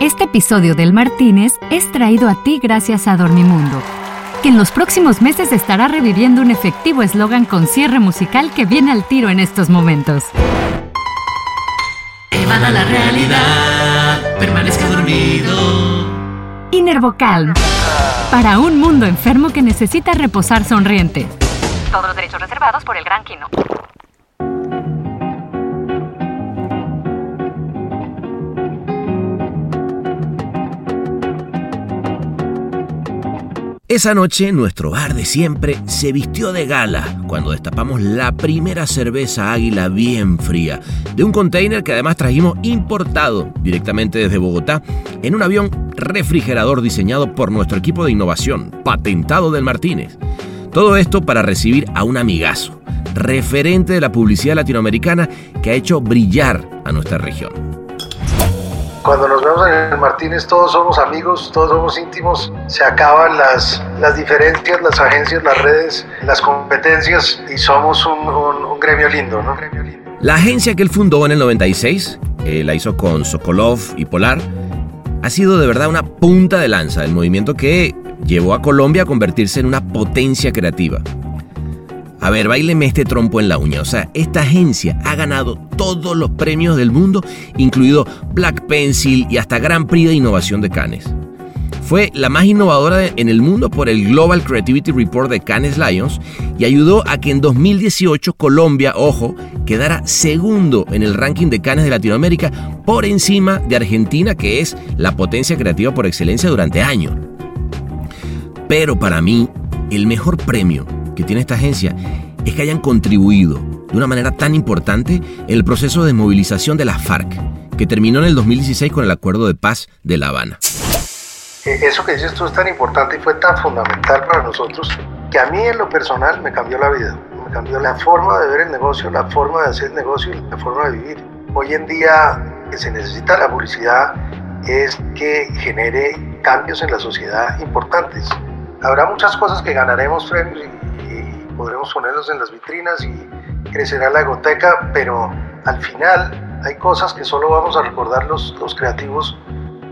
Este episodio del Martínez es traído a ti gracias a Dormimundo, que en los próximos meses estará reviviendo un efectivo eslogan con cierre musical que viene al tiro en estos momentos. Evada la realidad, permanezca dormido. Inervocal, para un mundo enfermo que necesita reposar sonriente. Todos los derechos reservados por el Gran Kino. Esa noche nuestro bar de siempre se vistió de gala cuando destapamos la primera cerveza águila bien fría de un container que además trajimos importado directamente desde Bogotá en un avión refrigerador diseñado por nuestro equipo de innovación, patentado del Martínez. Todo esto para recibir a un amigazo, referente de la publicidad latinoamericana que ha hecho brillar a nuestra región. Cuando nos vemos en el Martínez todos somos amigos, todos somos íntimos, se acaban las, las diferencias, las agencias, las redes, las competencias y somos un, un, gremio lindo. La agencia que él fundó en el 96, eh, la hizo con Sokolov y Polar, ha sido de verdad una punta de lanza del movimiento que llevó a Colombia a convertirse en una potencia creativa. A ver, baileme este trompo en la uña. O sea, esta agencia ha ganado todos los premios del mundo, incluido Black Pencil y hasta Gran Prix de Innovación de Cannes. Fue la más innovadora en el mundo por el Global Creativity Report de Cannes Lions y ayudó a que en 2018 Colombia, ojo, quedara segundo en el ranking de Cannes de Latinoamérica por encima de Argentina, que es la potencia creativa por excelencia durante años. Pero para mí, el mejor premio que tiene esta agencia es que hayan contribuido de una manera tan importante el proceso de movilización de las FARC, que terminó en el 2016 con el Acuerdo de Paz de La Habana. Eh, eso que dices tú es tan importante y fue tan fundamental para nosotros que a mí en lo personal me cambió la vida, me cambió la forma de ver el negocio, la forma de hacer el negocio y la forma de vivir. Hoy en día que se necesita la publicidad es que genere cambios en la sociedad importantes. Habrá muchas cosas que ganaremos premios y podremos ponerlos en las vitrinas y crecerá la egoteca, pero al final hay cosas que solo vamos a recordar los, los creativos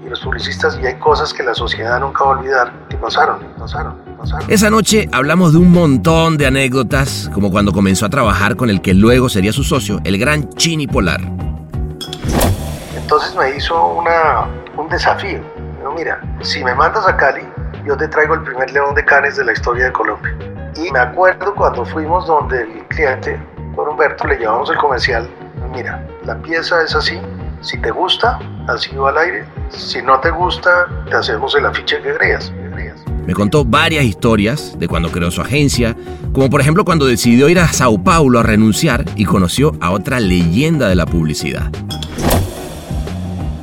y los publicistas y hay cosas que la sociedad nunca va a olvidar que pasaron, pasaron, pasaron. Esa noche hablamos de un montón de anécdotas, como cuando comenzó a trabajar con el que luego sería su socio, el gran Chini Polar. Entonces me hizo una, un desafío. mira, si me mandas a Cali, yo te traigo el primer león de canes de la historia de Colombia. Y me acuerdo cuando fuimos donde el cliente, por Humberto, le llevamos el comercial. Mira, la pieza es así. Si te gusta, así va al aire. Si no te gusta, te hacemos el afiche que creas. Me contó varias historias de cuando creó su agencia, como por ejemplo cuando decidió ir a Sao Paulo a renunciar y conoció a otra leyenda de la publicidad.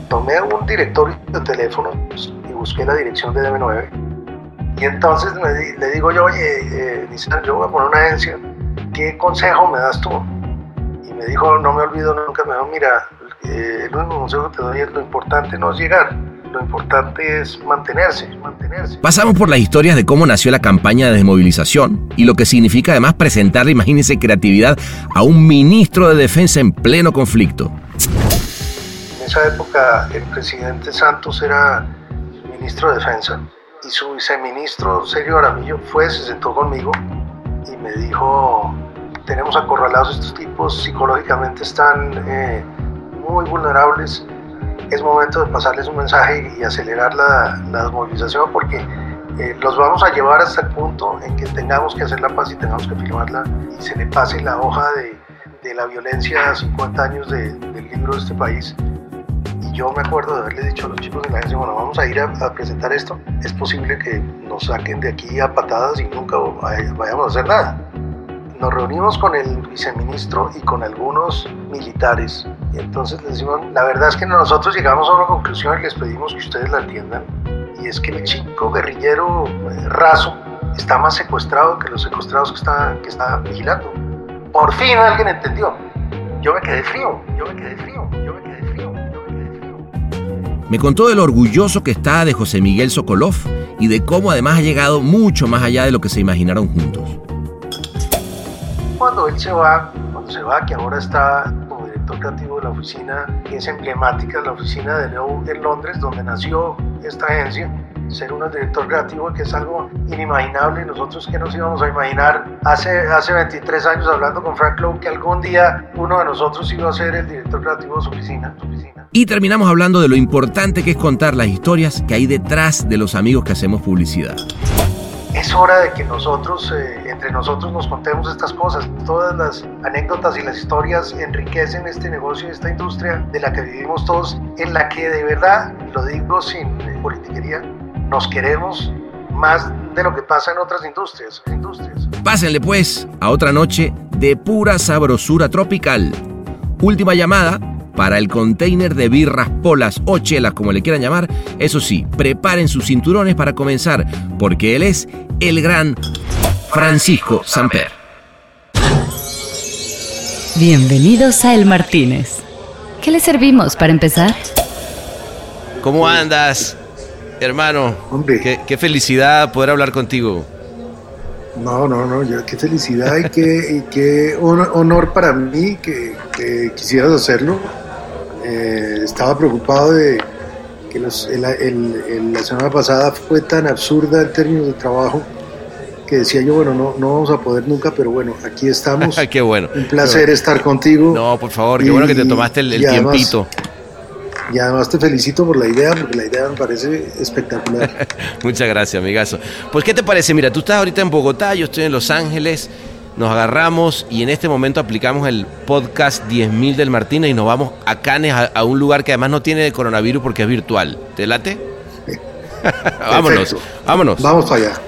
Tomé un directorio de teléfonos y busqué la dirección de DM9 y entonces le digo yo, oye, eh, yo voy a poner una agencia, ¿qué consejo me das tú? Y me dijo, no me olvido nunca, me dijo, mira, eh, el único consejo que te doy es lo importante no es llegar, lo importante es mantenerse, mantenerse. Pasamos por las historias de cómo nació la campaña de desmovilización y lo que significa además presentarle, imagínense, creatividad a un ministro de defensa en pleno conflicto. En esa época el presidente Santos era ministro de defensa y su viceministro Sergio Aramillo fue, se sentó conmigo y me dijo, tenemos acorralados estos tipos, psicológicamente están eh, muy vulnerables, es momento de pasarles un mensaje y acelerar la, la desmovilización porque eh, los vamos a llevar hasta el punto en que tengamos que hacer la paz y tengamos que firmarla y se le pase la hoja de, de la violencia a 50 años de, del libro de este país yo me acuerdo de haberle dicho a los chicos de la agencia, bueno, vamos a ir a, presentar esto, es posible que nos saquen de aquí a patadas y nunca vayamos a hacer nada. Nos reunimos con el viceministro y con algunos militares y entonces les decimos, la verdad es que nosotros llegamos a una conclusión y les pedimos que ustedes la entiendan y es que el chico guerrillero eh, raso está más secuestrado que los secuestrados que está, que está vigilando. Por fin alguien entendió. Yo me quedé frío, yo me quedé frío, yo me quedé frío. Me contó de lo orgulloso que está de José Miguel Sokolov y de cómo además ha llegado mucho más allá de lo que se imaginaron juntos. Cuando él se va, cuando se va, que ahora está como director creativo de la oficina, que es emblemática, la oficina de Leo en Londres, donde nació esta agencia ser uno director creativo, que es algo inimaginable. Nosotros que nos íbamos a imaginar hace, hace 23 años hablando con Frank Lowe que algún día uno de nosotros iba a ser el director creativo de su oficina. Su oficina. Y terminamos hablando de lo importante que es contar las historias que hay detrás de los amigos que hacemos publicidad. Es hora de que nosotros, eh, entre nosotros, nos contemos estas cosas. Todas las anécdotas y las historias enriquecen este negocio, esta industria de la que vivimos todos, en la que de verdad, lo digo sin eh, politiquería, nos queremos más de lo que pasa en otras industrias. industrias. Pásenle pues a otra noche de pura sabrosura tropical. Última llamada para el container de birras, polas o chelas, como le quieran llamar. Eso sí, preparen sus cinturones para comenzar, porque él es el gran Francisco Samper. Bienvenidos a El Martínez. ¿Qué le servimos para empezar? ¿Cómo andas? Hermano, qué, qué, felicidad poder hablar contigo. No, no, no, yo, qué felicidad y qué, y qué honor para mí que, que quisieras hacerlo. Eh, estaba preocupado de que los, el, el, la semana pasada fue tan absurda en términos de trabajo que decía yo, bueno, no, no vamos a poder nunca, pero bueno, aquí estamos. qué bueno. Un placer estar contigo. No, por favor, qué bueno que te tomaste el, tiempito. Y además te felicito por la idea, porque la idea me parece espectacular. Muchas gracias, amigazo. Pues, ¿qué te parece? Mira, tú estás ahorita en Bogotá, yo estoy en Los Ángeles. Nos agarramos y en este momento aplicamos el podcast 10.000 del Martínez y nos vamos a Canes, a, un lugar que además no tiene coronavirus porque es virtual. ¿Te late? vámonos, vámonos. Vamos para allá.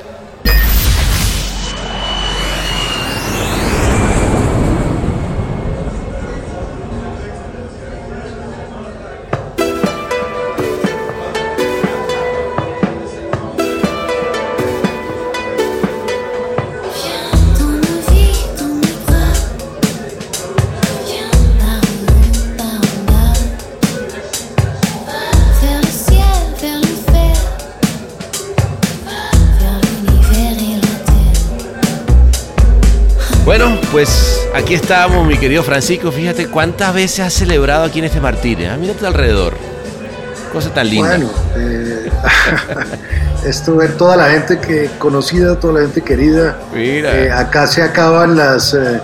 Aquí estamos, mi querido Francisco. Fíjate cuántas veces has celebrado aquí en este Martínez. Ah, mírate alrededor. Cosa tan linda. Bueno, eh, esto ver toda la gente que conocida, toda la gente querida. Mira. Eh, acá se acaban las. Eh,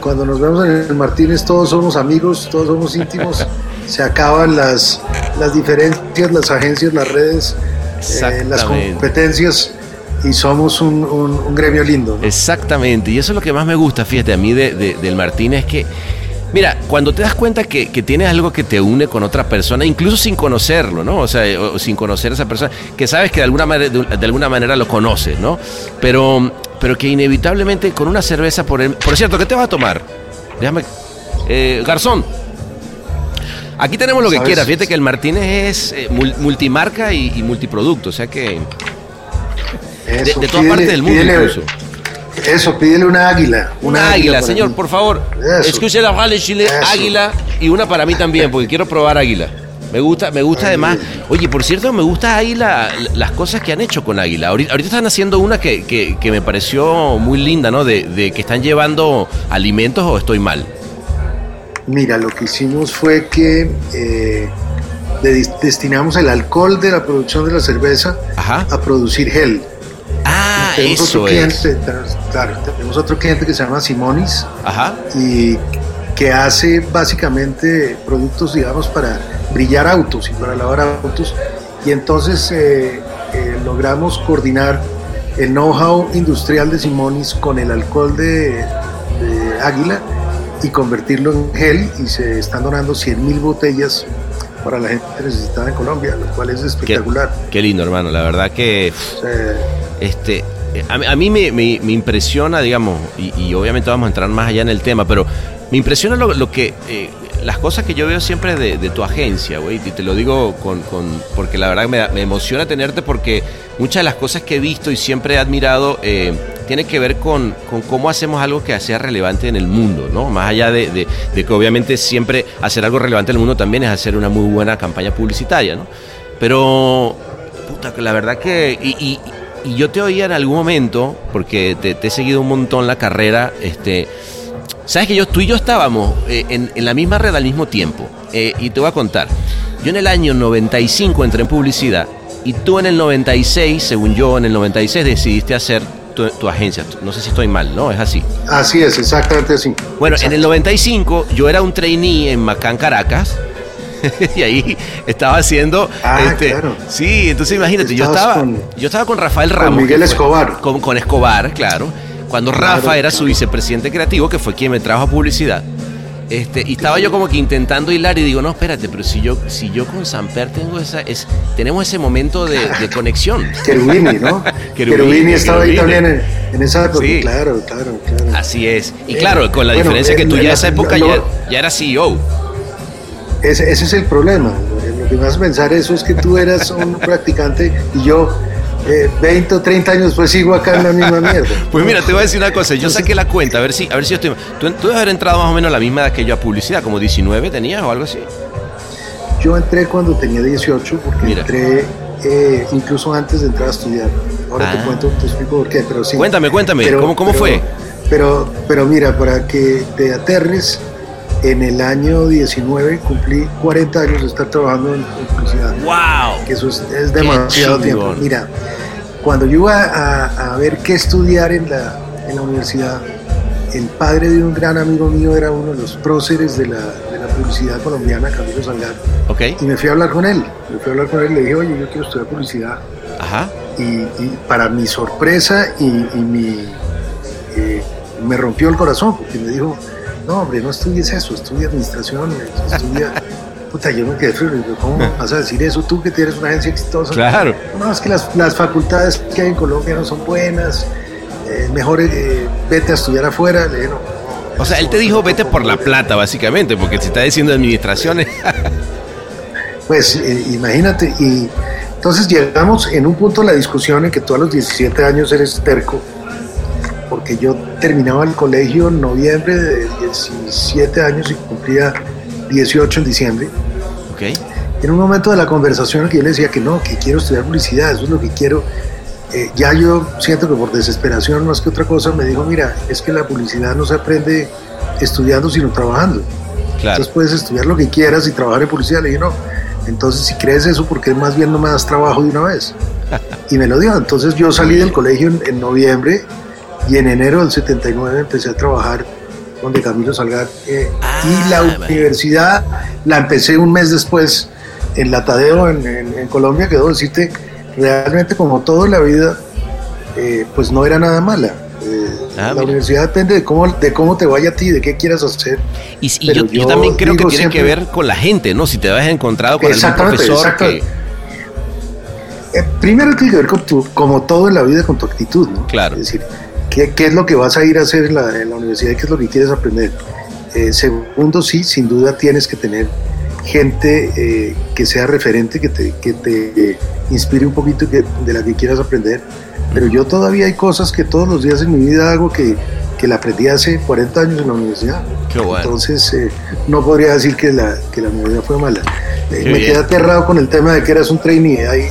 cuando nos vemos en el Martínez, todos somos amigos, todos somos íntimos. se acaban las, las diferencias, las agencias, las redes, las competencias y somos un, gremio lindo. Exactamente, y eso es lo que más me gusta, fíjate, a mí de, del Martín es que, mira, cuando te das cuenta que, tienes algo que te une con otra persona, incluso sin conocerlo, ¿no? O sea, sin conocer a esa persona, que sabes que de alguna, manera, de, alguna manera lo conoces, ¿no? Pero, pero que inevitablemente con una cerveza, por, por cierto, ¿qué te vas a tomar? Déjame... Eh, garzón, Aquí tenemos lo que quieras. Fíjate que el Martínez es eh, multimarca y, multiproducto, o sea que de, todas partes del mundo incluso. Eso, pídele una águila. Una, águila, señor, por favor. Escuche la vale Chile, águila y una para mí también, porque quiero probar águila. Me gusta, me gusta además. Oye, por cierto, me gusta ahí las cosas que han hecho con Águila. Ahorita, están haciendo una que, que, me pareció muy linda, ¿no? De, que están llevando alimentos o estoy mal. Mira, lo que hicimos fue que eh, destinamos el alcohol de la producción de la cerveza a producir gel. Ah, tenemos eso otro cliente, Claro, tenemos otro cliente que se llama Simonis Ajá. y que hace básicamente productos, digamos, para brillar autos y para lavar autos. Y entonces eh, eh, logramos coordinar el know-how industrial de Simonis con el alcohol de, Águila y convertirlo en gel y se están donando 100.000 botellas para la gente necesitada en Colombia, lo cual es espectacular. Qué, lindo, hermano. La verdad que... Este, a, mí me, impresiona, digamos, y, obviamente vamos a entrar más allá en el tema, pero me impresiona lo, que eh, las cosas que yo veo siempre de, tu agencia, güey, y te lo digo con, porque la verdad me, emociona tenerte porque muchas de las cosas que he visto y siempre he admirado eh, tiene que ver con, cómo hacemos algo que sea relevante en el mundo, ¿no? Más allá de, que obviamente siempre hacer algo relevante en el mundo también es hacer una muy buena campaña publicitaria, ¿no? Pero, puta, la verdad que... yo te oía en algún momento, porque te, he seguido un montón la carrera, este, Sabes que yo, tú y yo estábamos eh, en, en la misma red al mismo tiempo. Eh, y te voy a contar. Yo en el año 95 entré en publicidad y tú en el 96, según yo, en el 96 decidiste hacer tu, tu agencia. No sé si estoy mal, ¿no? Es así. Así es, exactamente así. Bueno, en el 95 yo era un trainee en Macán, Caracas. y ahí estaba haciendo Ah, este, claro. sí entonces imagínate yo estaba con- yo estaba con Rafael Ramos Miguel que fue- Escobar. con, con Escobar claro cuando Claro, Rafa era su vicepresidente creativo que fue quien me trajo a publicidad este, y estaba yo como que intentando hilar y digo, no, espérate, pero si yo, si yo con Samper tengo esa, es, tenemos ese momento de, de conexión. Cherubini, ¿no? Cherubini estaba ahí también en, en esa época. Sí. Claro, claro, claro. Así es. Y Eh, claro, con la bueno, diferencia que eh, tú ya en esa época lo- ya, ya eras CEO. Ese, ese es el problema. Lo que me hace pensar eso es que tú eras un practicante y yo, eh, 20 o 30 años después, sigo acá en la misma mierda. Pues mira, te voy a decir una cosa, yo saqué la cuenta, a ver si, a ver si yo estoy. Tú, tú debes haber entrado más o menos a la misma edad que yo a publicidad, como 19 tenías o algo así. Yo entré cuando tenía 18 porque Mira. entré eh, incluso antes de entrar a estudiar. Ahora Ah. te cuento, te explico por qué, pero sí. Cuéntame, cuéntame, ¿cómo- cómo pero- fue? Pero, pero mira, para que te aterres, en el año 19 cumplí 40 años de estar trabajando en, publicidad. ¡Wow! que eso es, es demasiado tiempo. Mira, cuando yo iba a, a ver qué estudiar en la, en la universidad, el padre de un gran amigo mío era uno de los próceres de la, de la publicidad colombiana, Camilo Salgado, Ok, y me fui a hablar con él. Me fui a hablar con él y le dije, oye, yo quiero estudiar publicidad. ajá. Y, y para mi sorpresa y, y mi, eh, me rompió el corazón, porque me dijo, no, hombre, no estudies eso, estudia administración, estudia... Puta, yo me quedé frío, ¿cómo vas a decir eso tú que tienes una agencia exitosa? Claro. No, es que las, las facultades que hay en Colombia no son buenas, eh, mejor eh, vete a estudiar afuera. Le no, O sea, él te dijo vete por la puedo". plata, básicamente, porque si está diciendo administraciones. Pues eh, imagínate, y entonces llegamos en un punto de la discusión en que tú a los 17 años eres terco, porque yo terminaba el colegio en noviembre de 17 años y cumplía 18 en diciembre. ok. En un momento de la conversación que yo le decía que no, que quiero estudiar publicidad, eso es lo que quiero. eh, ya yo siento que por desesperación más que otra cosa me dijo, mira, es que la publicidad no se aprende estudiando sino trabajando. Claro. Entonces puedes estudiar lo que quieras y trabajar en publicidad. Le dije, no. Entonces, si crees eso, ¿por qué más bien no me das trabajo de una vez? Y me lo dio. Entonces, yo salí del colegio en, en noviembre y en enero del 79 empecé a trabajar donde Camilo Salgar. eh, y la Ah, vale. universidad la empecé un mes después en la Tadeo, en, en- en Colombia, que debo decirte, realmente como todo en la vida, eh, pues no era nada mala. Eh, Ah, la mira. universidad depende de cómo, de cómo te vaya a ti, de qué quieras hacer. Y, y yo, también creo que tiene que ver con la gente, ¿no? Si te has encontrado con algún profesor que. Eh, primero tiene que ver con tu, como todo en la vida, con tu actitud, ¿no? Claro. Es decir, ¿qué, qué es lo que vas a ir a hacer en la, en la universidad y qué es lo que quieres aprender? Eh, segundo, sí, sin duda tienes que tener gente eh, que sea referente, que te, que te inspire un poquito que, de la que quieras aprender. Pero yo todavía hay cosas que todos los días en mi vida hago que, que la aprendí hace 40 años en la universidad. Qué bueno. Entonces, eh, no podría decir que la, que la universidad fue mala. Eh, Qué me bien. quedé aterrado con el tema de que eras un trainee. Ahí, eh,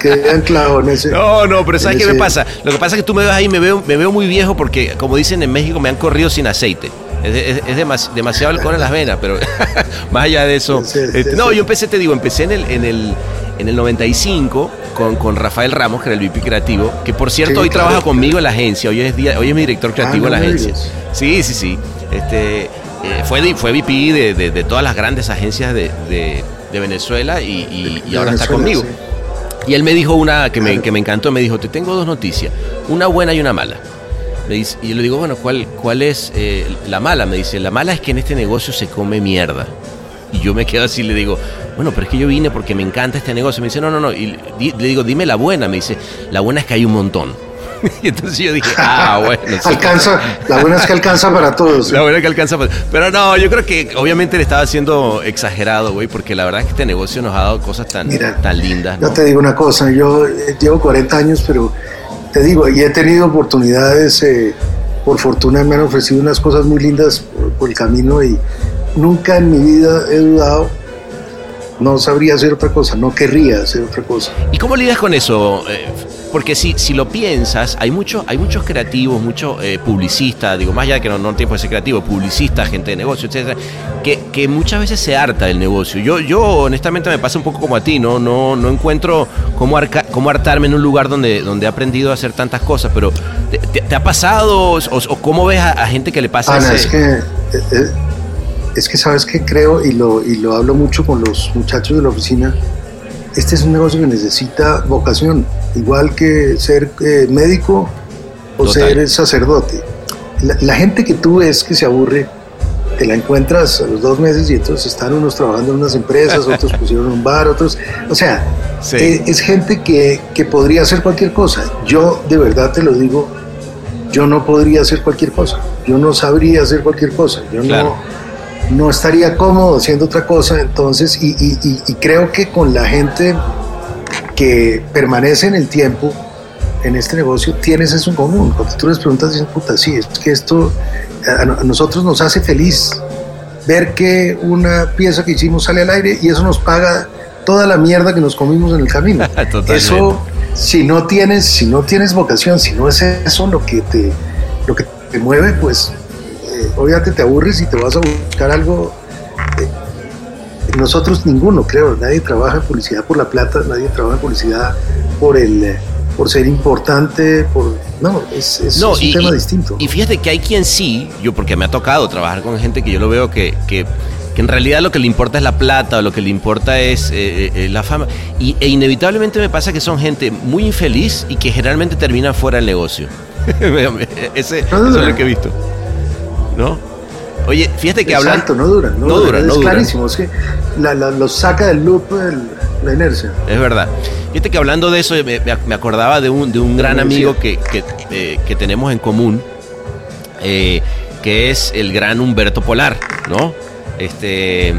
quedé anclado en ese. No, no, pero ¿sabes en qué me pasa? Lo que pasa es que tú me ves ahí y me veo, me veo muy viejo porque, como dicen en México, me han corrido sin aceite. Es, es- es demas- demasiado alcohol en las venas, pero más allá de eso. Sí, sí, este, sí. no, yo empecé, te digo, empecé en el, en el, en el 95 con, con Rafael Ramos, que era el VP creativo, que por cierto hoy claro, trabaja claro. conmigo en la agencia, hoy es, día, hoy es mi director creativo Ah, de no la agencia. digas. Sí, sí, sí. Este, eh, fue, fue VP de, de- de todas las grandes agencias de, de- de Venezuela y, y- y ahora está conmigo. sí. Y él me dijo una que me, que me encantó, me dijo, te tengo dos noticias, una buena y una mala. Me dice, y yo le digo, bueno, ¿cuál, cuál es eh, la mala? Me dice, la mala es que en este negocio se come mierda. Y yo me quedo así, le digo, bueno, pero es que yo vine porque me encanta este negocio. Me dice, no, no, no. Y le digo, dime la buena. Me dice, la buena es que hay un montón. y entonces yo dije, ah, bueno. sí. Alcanza, la buena es que alcanza para todos. La buena es que alcanza. pues. Pero no, yo creo que obviamente le estaba haciendo exagerado, güey, porque la verdad es que este negocio nos ha dado cosas tan, Mira, tan lindas. Yo ¿no? te digo una cosa, yo eh, llevo 40 años, pero te digo, y he tenido oportunidades, eh, por fortuna me han ofrecido unas cosas muy lindas por, por el camino y nunca en mi vida he dudado, no sabría hacer otra cosa, no querría hacer otra cosa. ¿Y cómo lidias con eso? Eh, porque si, si lo piensas, hay, mucho, hay muchos creativos, muchos eh, publicistas, digo, más allá de que no, no tiempo de ser creativo, publicistas, gente de negocio, etcétera, que, que muchas veces se harta del negocio. Yo, yo honestamente me pasa un poco como a ti, no, no, no encuentro cómo, arca, cómo hartarme en un lugar donde, donde he aprendido a hacer tantas cosas, pero ¿te, te, ha pasado o, o, cómo ves a, a, gente que le pasa Ana, ese... es que... Eh, eh, es que sabes que creo y lo, y lo hablo mucho con los muchachos de la oficina, este es un negocio que necesita vocación, igual que ser eh, médico o Total. ser sacerdote. La, la, gente que tú ves que se aburre, te la encuentras a los dos meses y entonces están unos trabajando en unas empresas, otros pusieron un bar, otros... O sea, sí. es, es, gente que, que podría hacer cualquier cosa. Yo de verdad te lo digo, yo no podría hacer cualquier cosa. Yo no sabría hacer cualquier cosa. Yo claro. no no estaría cómodo haciendo otra cosa. Entonces, y, y, y, creo que con la gente que permanece en el tiempo en este negocio, tienes eso en común. Cuando tú les preguntas, dicen, puta, sí, es que esto a, a nosotros nos hace feliz ver que una pieza que hicimos sale al aire y eso nos paga toda la mierda que nos comimos en el camino. eso, si no tienes, si no tienes vocación, si no es eso lo que te, lo que te mueve, pues obviamente te aburres y te vas a buscar algo. Eh, nosotros ninguno, creo, nadie trabaja en publicidad por la plata, nadie trabaja en publicidad por el eh, por ser importante, por no, es, es, no, es y, un tema y, distinto. Y fíjate que hay quien sí, yo porque me ha tocado trabajar con gente que yo lo veo que, que, que en realidad lo que le importa es la plata o lo que le importa es eh, eh, la fama. Y, e inevitablemente me pasa que son gente muy infeliz y que generalmente termina fuera del negocio. Ese, eso es lo que he visto. ¿No? Oye, fíjate que hablando. Exacto, no dura, no, no dura, es no dura. clarísimo, es que la, la, lo saca del loop el, la inercia. Es verdad. Fíjate que hablando de eso, me, me acordaba de un, de un gran amigo que, que, eh, que, tenemos en común, eh, que es el gran Humberto Polar, ¿no? Este,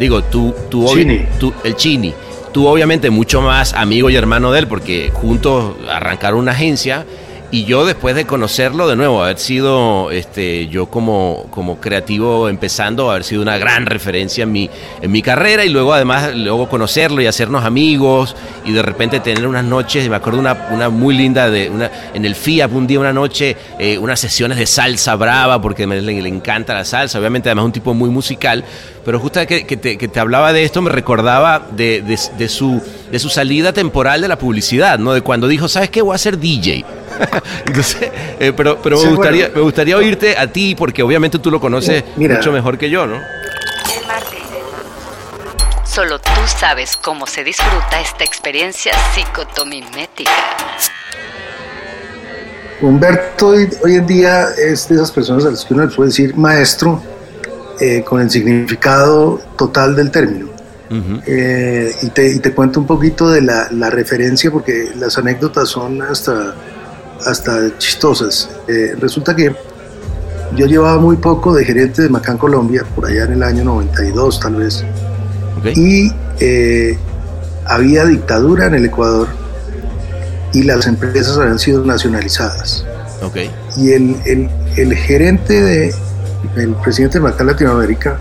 digo, tú, tú, Chini. tú el Chini. Tú obviamente mucho más amigo y hermano de él, porque juntos arrancaron una agencia y yo después de conocerlo de nuevo, haber sido este, yo como, como creativo empezando, haber sido una gran referencia en mi, en mi carrera y luego además luego conocerlo y hacernos amigos y de repente tener unas noches, me acuerdo una, una muy linda de una, en el FIAP un día, una noche, eh, unas sesiones de salsa brava porque me, le, le, encanta la salsa, obviamente además un tipo muy musical, pero justo que, que, te, que te, hablaba de esto me recordaba de, de, de, su, de su salida temporal de la publicidad, ¿no? De cuando dijo, ¿sabes qué? Voy a ser DJ. Entonces, eh, pero, pero sí, me, gustaría, bueno. me gustaría oírte a ti, porque obviamente tú lo conoces Mira, mucho mejor que yo, ¿no? Solo tú sabes cómo se disfruta esta experiencia psicotomimética. Humberto hoy, hoy, en día es de esas personas a las que uno le puede decir maestro eh, con el significado total del término. Uh -huh. eh, y, te, y, te, cuento un poquito de la, la referencia porque las anécdotas son hasta hasta chistosas. Eh, resulta que yo llevaba muy poco de gerente de Macán Colombia, por allá en el año 92 tal vez, okay. y eh, había dictadura en el Ecuador y las empresas habían sido nacionalizadas. Okay. Y el, el, el, gerente de el presidente de Macán Latinoamérica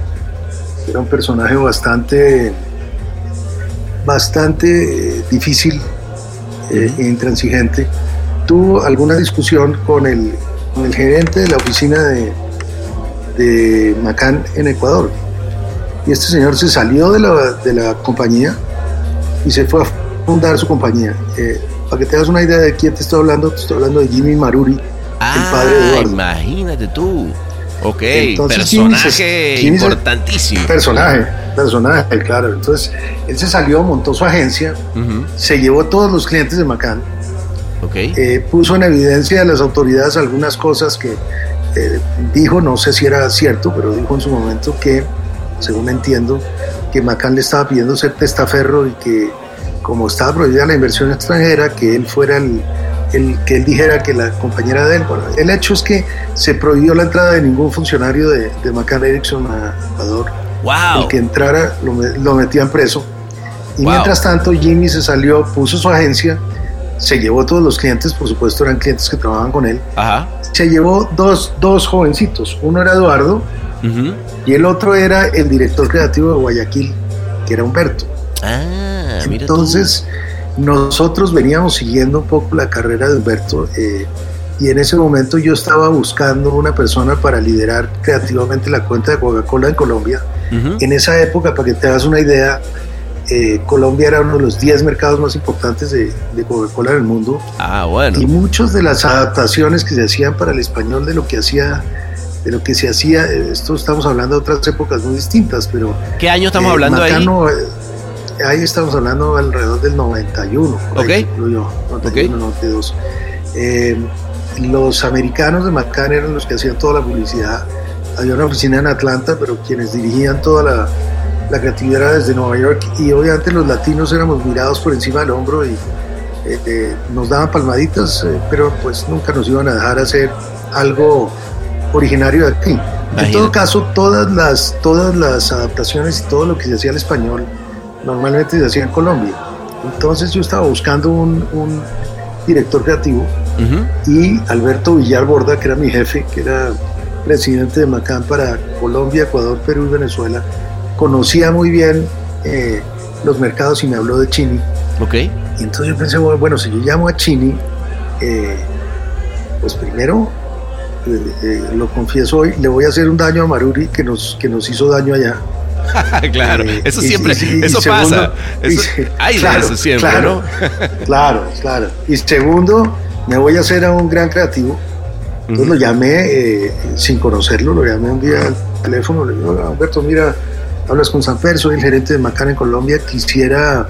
era un personaje bastante bastante eh, difícil e intransigente tuvo alguna discusión con el, con el gerente de la oficina de, de, Macán en Ecuador. Y este señor se salió de la, de la compañía y se fue a fundar su compañía. Eh, para que te hagas una idea de quién te estoy hablando, te estoy hablando de Jimmy Maruri, ah, el padre de Eduardo. Imagínate tú. Ok, Entonces, personaje Jimmy importantísimo. Personaje, personaje, claro. Entonces, él se salió, montó su agencia, uh -huh. se llevó a todos los clientes de Macán Okay. Eh, puso en evidencia a las autoridades algunas cosas que eh, dijo, no sé si era cierto, pero dijo en su momento que, según entiendo, que Macán le estaba pidiendo ser testaferro y que como estaba prohibida la inversión extranjera, que él fuera el, el que él dijera que la compañera de él. Bueno, el hecho es que se prohibió la entrada de ningún funcionario de, de Macán Erickson a Ecuador. Wow. El que entrara lo, lo metían preso. Y wow. mientras tanto Jimmy se salió, puso su agencia se llevó todos los clientes, por supuesto eran clientes que trabajaban con él. Ajá. Se llevó dos, dos jovencitos, uno era Eduardo uh -huh. y el otro era el director creativo de Guayaquil, que era Humberto. Ah, Entonces, nosotros veníamos siguiendo un poco la carrera de Humberto eh, y en ese momento yo estaba buscando una persona para liderar creativamente la cuenta de Coca-Cola en Colombia. En esa época, para que te hagas una idea, eh, Colombia era uno de los 10 mercados más importantes de, Coca-Cola en el mundo. Ah, bueno. Y muchas de las adaptaciones que se hacían para el español de lo que hacía de lo que se hacía, esto estamos hablando de otras épocas muy distintas, pero... ¿Qué año estamos hablando ahí? Ahí estamos hablando alrededor del 91, ok. yo, 91, 92. Eh, los americanos de McCann eran los que hacían toda la publicidad. Había una oficina en Atlanta, pero quienes dirigían toda la, la creatividad era desde Nueva York y obviamente los latinos éramos mirados por encima del hombro y eh, eh, nos daban palmaditas, pero pues nunca nos iban a dejar hacer algo originario de aquí. En todo caso, todas las, todas las adaptaciones y todo lo que se hacía al español normalmente se hacía en Colombia. Entonces yo estaba buscando un, director creativo y Alberto Villar Borda, que era mi jefe, que era presidente de Macán para Colombia, Ecuador, Perú y Venezuela, conocía muy bien eh, los mercados y me habló de Chini. Ok. Y entonces yo pensé, bueno, si yo llamo a Chini, eh, pues primero eh, eh, lo confieso hoy, le voy a hacer un daño a Maruri que nos, que nos hizo daño allá. claro, eh, eso siempre, eso pasa. hay claro, eso siempre, claro, ¿no? claro, claro. Y segundo, me voy a hacer a un gran creativo. Entonces lo llamé sin conocerlo, lo llamé un día al teléfono, le digo, Alberto, mira, hablas con Sanfer, soy el gerente de Macán en Colombia, quisiera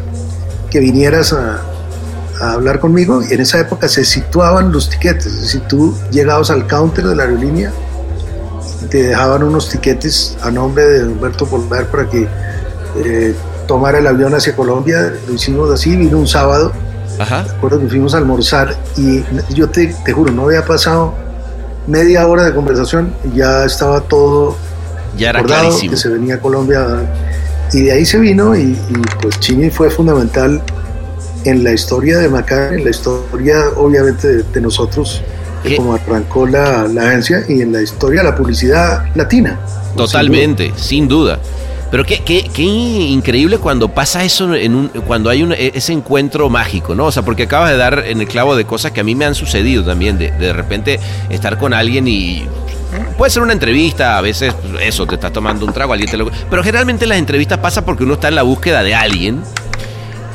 que vinieras a, a hablar conmigo y en esa época se situaban los tiquetes. Si tú llegabas al counter de la aerolínea, te dejaban unos tiquetes a nombre de Humberto Polvar para que eh, tomara el avión hacia Colombia. Lo hicimos así, vino un sábado. Ajá. Recuerdo que fuimos a almorzar y yo te, te juro, no había pasado media hora de conversación y ya estaba todo ya era clarísimo. que se venía a Colombia y de ahí se vino y, y pues Chini fue fundamental en la historia de Macán, en la historia obviamente de, nosotros, como arrancó la, agencia, y en la historia la publicidad latina. Totalmente, sin duda. Pero qué, qué, qué, increíble cuando pasa eso, en un, cuando hay un, e, ese encuentro mágico, ¿no? O sea, porque acabas de dar en el clavo de cosas que a mí me han sucedido también, de, de repente estar con alguien y Puede ser una entrevista, a veces eso, te estás tomando un trago, alguien te lo... Pero generalmente las entrevistas pasa porque uno está en la búsqueda de alguien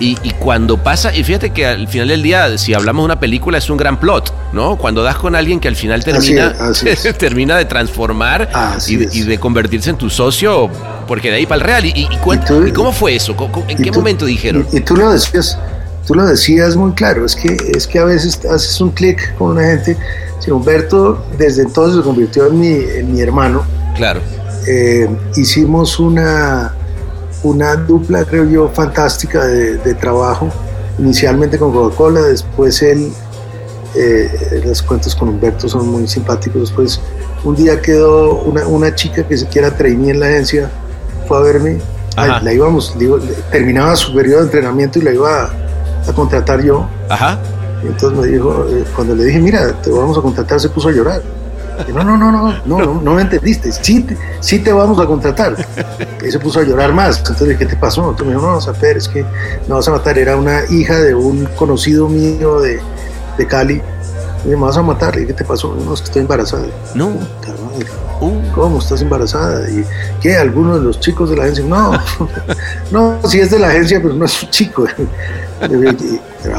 y, cuando pasa, y fíjate que al final del día, si hablamos de una película, es un gran plot, ¿no? Cuando das con alguien que al final termina, termina de transformar y, de convertirse en tu socio, porque de ahí para el real. ¿Y, y, cómo fue eso? ¿En qué momento dijeron? Y, tú lo decías, tú lo decías muy claro, es que, es que a veces haces un clic con una gente. Si Humberto desde entonces se convirtió en mi, en mi hermano. Claro. Eh, hicimos una una dupla, creo yo, fantástica de, trabajo, inicialmente con Coca-Cola, después él, eh, los cuentos con Humberto son muy simpáticos, después un día quedó una, una chica que se quiera trainee en la agencia, fue a verme, la íbamos, digo, terminaba su periodo de entrenamiento y la iba a, contratar yo. Ajá. Y entonces me dijo, eh, cuando le dije, mira, te vamos a contratar, se puso a llorar no, no, no, no, no, no, me entendiste. Sí sí te vamos a contratar. Y se puso a llorar más. Entonces, ¿qué te pasó? Entonces me dijo, no, Saper, es que me vas a matar. Era una hija de un conocido mío de, de Cali. Y me vas a matar. ¿Y qué te pasó? No, es que estoy embarazada. No. Uh. ¿Cómo estás embarazada? ¿Y qué? ¿Alguno de los chicos de la agencia? No, no, sí es de la agencia, pero no es un chico. a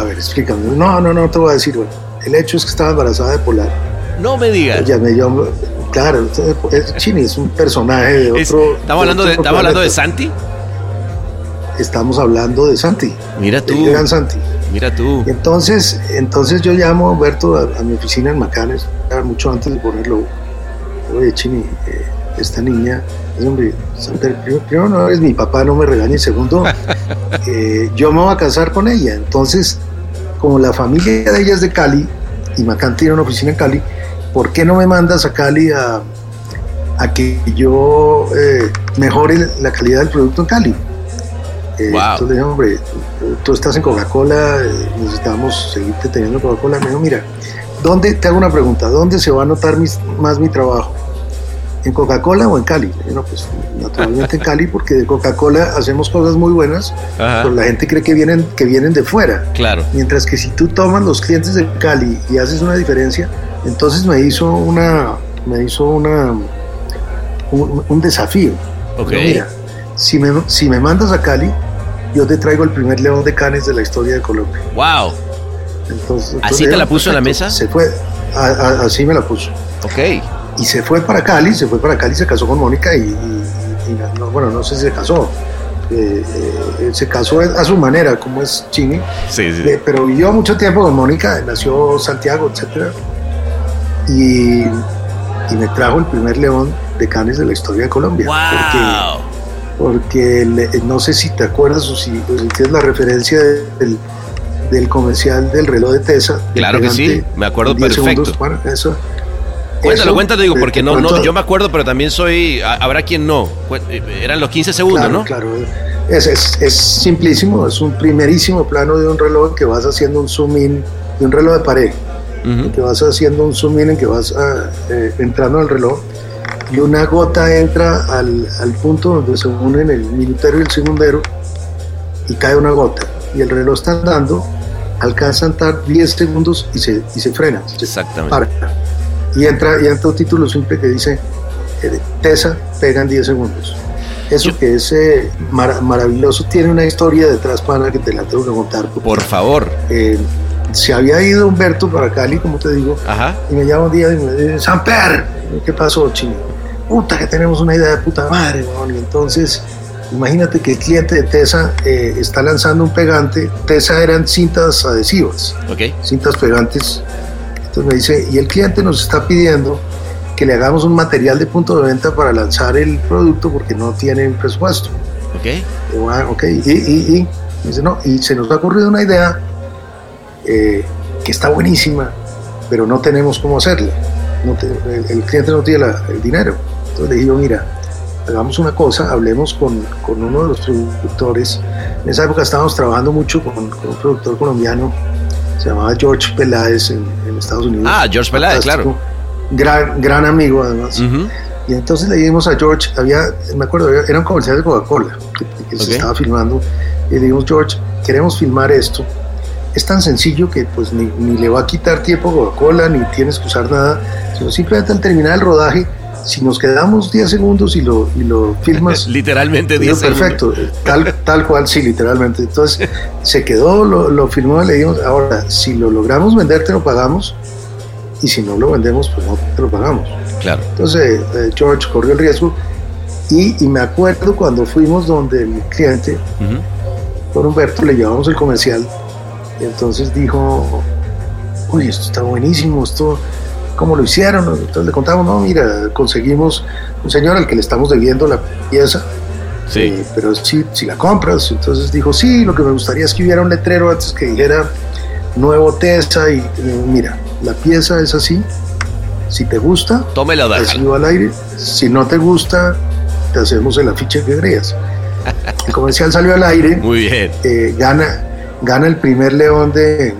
ver, explícame. No, no, no te voy a decir. Bueno, el hecho es que estaba embarazada de Polar. No me digas. claro, Chini es un personaje de otro. ¿Estamos hablando, de, ¿estamos hablando de Santi? Estamos hablando de Santi. Mira tú. Santi. Mira tú. Entonces, entonces yo llamo a Humberto a, mi oficina en Macanes, mucho antes de ponerlo. Oye, Chini, eh, esta niña, hombre, primero, no eres mi papá, no me regañes. Segundo, eh, yo me voy a casar con ella. Entonces, como la familia de ella es de Cali, y Macán tiene una oficina en Cali, ¿por qué no me mandas a Cali a, a que yo eh, mejore la calidad del producto en Cali? Eh, entonces le dije, hombre, tú estás en Coca-Cola, eh, necesitamos seguirte teniendo Coca-Cola. Me dijo, mira, ¿dónde, te hago una pregunta, ¿dónde se va a notar más mi trabajo? ¿En Coca-Cola o en Cali? Bueno, pues naturalmente en Cali porque de Coca-Cola hacemos cosas muy buenas, pero la gente cree que vienen, que vienen de fuera. Claro. Mientras que si tú tomas los clientes de Cali y haces una diferencia, entonces me hizo una, me hizo una, un, desafío. Ok. mira, si me, si me mandas a Cali, yo te traigo el primer león de canes de la historia de Colombia. Wow. Entonces, ¿Así te la puso en la mesa? Se fue, así me la puso. Ok. Y se fue para Cali, se fue para Cali, se casó con Mónica y, bueno, no sé si se casó. Eh, eh, se casó a su manera, como es Chini. Sí, sí. Eh, pero vivió mucho tiempo con Mónica, nació Santiago, etcétera. Y, y, me trajo el primer león de canes de la historia de Colombia. Wow. Porque, porque no sé si te acuerdas o si, tienes la referencia del, del comercial del reloj de Tesa. Claro que sí, me acuerdo perfecto. Bueno, eso, Cuéntalo, cuéntalo, digo, porque no, no, yo me acuerdo, pero también soy, habrá quien no. Eh, eran los 15 segundos, ¿no? Claro, es, es, es, simplísimo, es un primerísimo plano de un reloj que vas haciendo un zoom in, de un reloj de pared, que vas haciendo un zoom in en que vas ah, eh, entrando al reloj y una gota entra al, al punto donde se unen el minutero y el segundero y cae una gota y el reloj está andando, alcanza a andar 10 segundos y se, y se frena. Exactamente y entra, y entra un título simple que dice eh, Tesa pega en 10 segundos. Eso que es eh, maravilloso, tiene una historia detrás para que te la tengo que contar. Por favor. Eh, se había ido Humberto para Cali, como te digo, y me llama un día y me dice, Samper, ¿qué pasó, chino? Puta, que tenemos una idea de puta madre, y entonces imagínate que el cliente de Tesa está lanzando un pegante, Tesa eran cintas adhesivas, okay. cintas pegantes entonces me dice, y el cliente nos está pidiendo que le hagamos un material de punto de venta para lanzar el producto porque no tiene un presupuesto. Ok. Y, ah, ok, y, y, dice, no, y se nos ha ocurrido una idea eh, que está buenísima, pero no tenemos cómo hacerla. el, cliente no tiene el dinero. Entonces le digo, mira, hagamos una cosa, hablemos con, con, uno de los productores. En esa época estábamos trabajando mucho con, con un productor colombiano se llamaba George Peláez en, Estados Unidos. Ah, George Peláez, claro. Gran, gran amigo además. Y entonces le dijimos a George, había, me acuerdo, era un comercial de Coca-Cola que, se estaba filmando. Y le dijimos, George, queremos filmar esto. Es tan sencillo que pues ni, ni le va a quitar tiempo a Coca-Cola, ni tienes que usar nada, sino simplemente al terminar el rodaje si nos quedamos 10 segundos y lo, y lo filmas. literalmente 10 segundos. Perfecto, tal, tal cual, sí, literalmente. Entonces se quedó, lo, lo filmó le dijimos, ahora, si lo logramos vender, te lo pagamos. Y si no lo vendemos, pues no te lo pagamos. Claro. Entonces eh, George corrió el riesgo. Y, y, me acuerdo cuando fuimos donde mi cliente, por Humberto, le llevamos el comercial. Y entonces dijo, uy, esto está buenísimo, esto cómo lo hicieron. Entonces le contamos, no, mira, conseguimos un señor al que le estamos debiendo la pieza. Sí. Eh, pero si, si la compras, entonces dijo, sí, lo que me gustaría es que hubiera un letrero antes que dijera nuevo Tesa y mira, la pieza es así. Si te gusta, tómela al aire. Si no te gusta, te hacemos el afiche que creas. El comercial salió al aire. Muy bien. Eh, gana, gana el primer león de,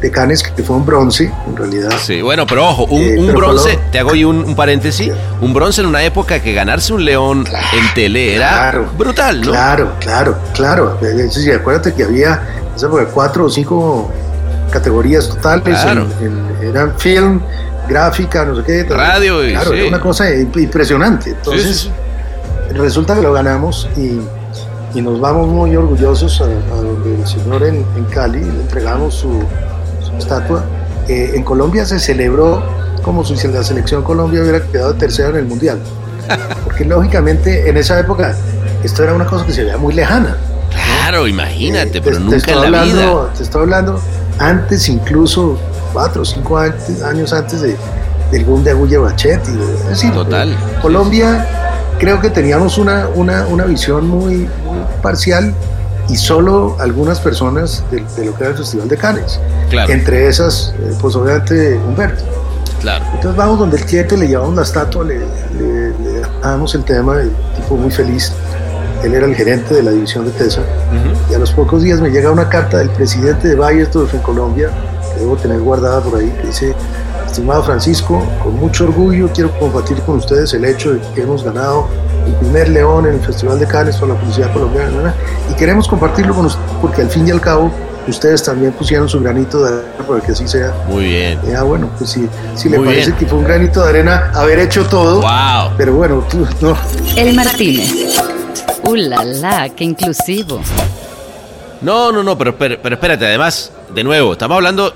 de Canes, que fue un bronce, en realidad. Sí, bueno, pero ojo, un, eh, bronce, te hago ahí un, paréntesis, un bronce en una época que ganarse un león en tele era brutal, ¿no? Claro, claro, claro. Sí, acuérdate que había cuatro o cinco categorías totales, eran film, gráfica, no sé qué. Radio y Claro, era una cosa impresionante. Entonces, resulta que lo ganamos y y nos vamos muy orgullosos a, donde el señor en, en, Cali le entregamos su, estatua. Eh, en Colombia se celebró como si la selección Colombia hubiera quedado tercera en el mundial. Porque lógicamente en esa época esto era una cosa que se veía muy lejana. Claro, imagínate, eh, pero nunca en la vida. Te estoy hablando antes, incluso cuatro o cinco años antes de, del boom de Agulla Bachetti. Es decir, Total. Colombia creo que teníamos una, una, una visión muy parcial y solo algunas personas de, lo que era el Festival de Cannes. Entre esas, eh, pues obviamente Humberto. Claro. Entonces vamos donde el cliente le llevamos la estatua, le, damos el tema, el tipo muy feliz. Él era el gerente de la división de TESA. Y a los pocos días me llega una carta del presidente de Bayersdorf en Colombia, que debo tener guardada por ahí, que dice, estimado Francisco, con mucho orgullo quiero compartir con ustedes el hecho de que hemos ganado el primer león en el Festival de Cannes con la Policía Colombiana y queremos compartirlo con ustedes porque al fin y al cabo ustedes también pusieron su granito de arena para que así sea. Muy bien. Ya, bueno, pues si, si le parece que fue un granito de arena haber hecho todo. Wow. Pero bueno, tú no. El Martínez. ¡Uh, la, la! ¡Qué inclusivo! No, no, no, pero, pero, pero espérate, además, de nuevo, estamos hablando,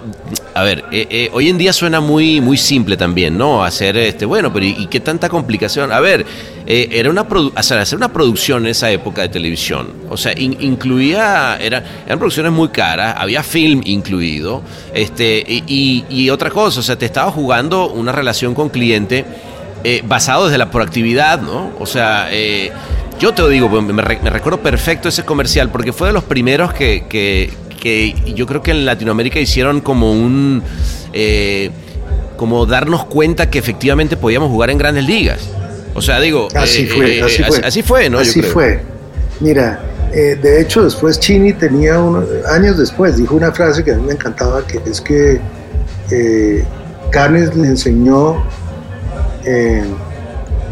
a ver, eh, eh, hoy en día suena muy, muy simple también, ¿no? Hacer, este, bueno, pero ¿y, qué tanta complicación? A ver, eh, era una hacer una producción en esa época de televisión, o sea, incluía, era, eran producciones muy caras, había film incluido, este, y, otra cosa, o sea, te estaba jugando una relación con cliente basado desde la proactividad, ¿no? O sea, yo te lo digo, me, recuerdo perfecto ese comercial porque fue de los primeros que, que, que yo creo que en Latinoamérica hicieron como un... Eh, como darnos cuenta que efectivamente podíamos jugar en grandes ligas. O sea, digo... Así, eh, fue, eh, así, fue, así, fue, ¿no? Así fue. Mira, de hecho después Chini tenía unos años después, dijo una frase que a mí me encantaba, que es que Canes le enseñó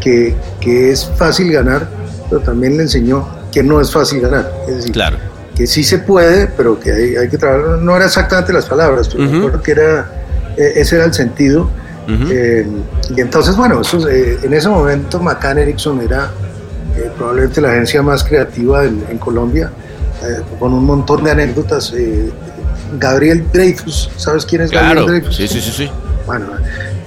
que, que es fácil ganar pero también le enseñó que no es fácil ganar. Es decir, claro. Que sí se puede, pero que hay, que trabajar. No era exactamente las palabras, pero me acuerdo que era, e, ese era el sentido. Eh, y entonces, bueno, eso, eh, en ese momento McCann Erickson era eh, probablemente la agencia más creativa en, Colombia, con un montón de anécdotas. Gabriel Dreyfus, ¿sabes quién es Gabriel Dreyfus? Sí, sí, sí, sí. Bueno,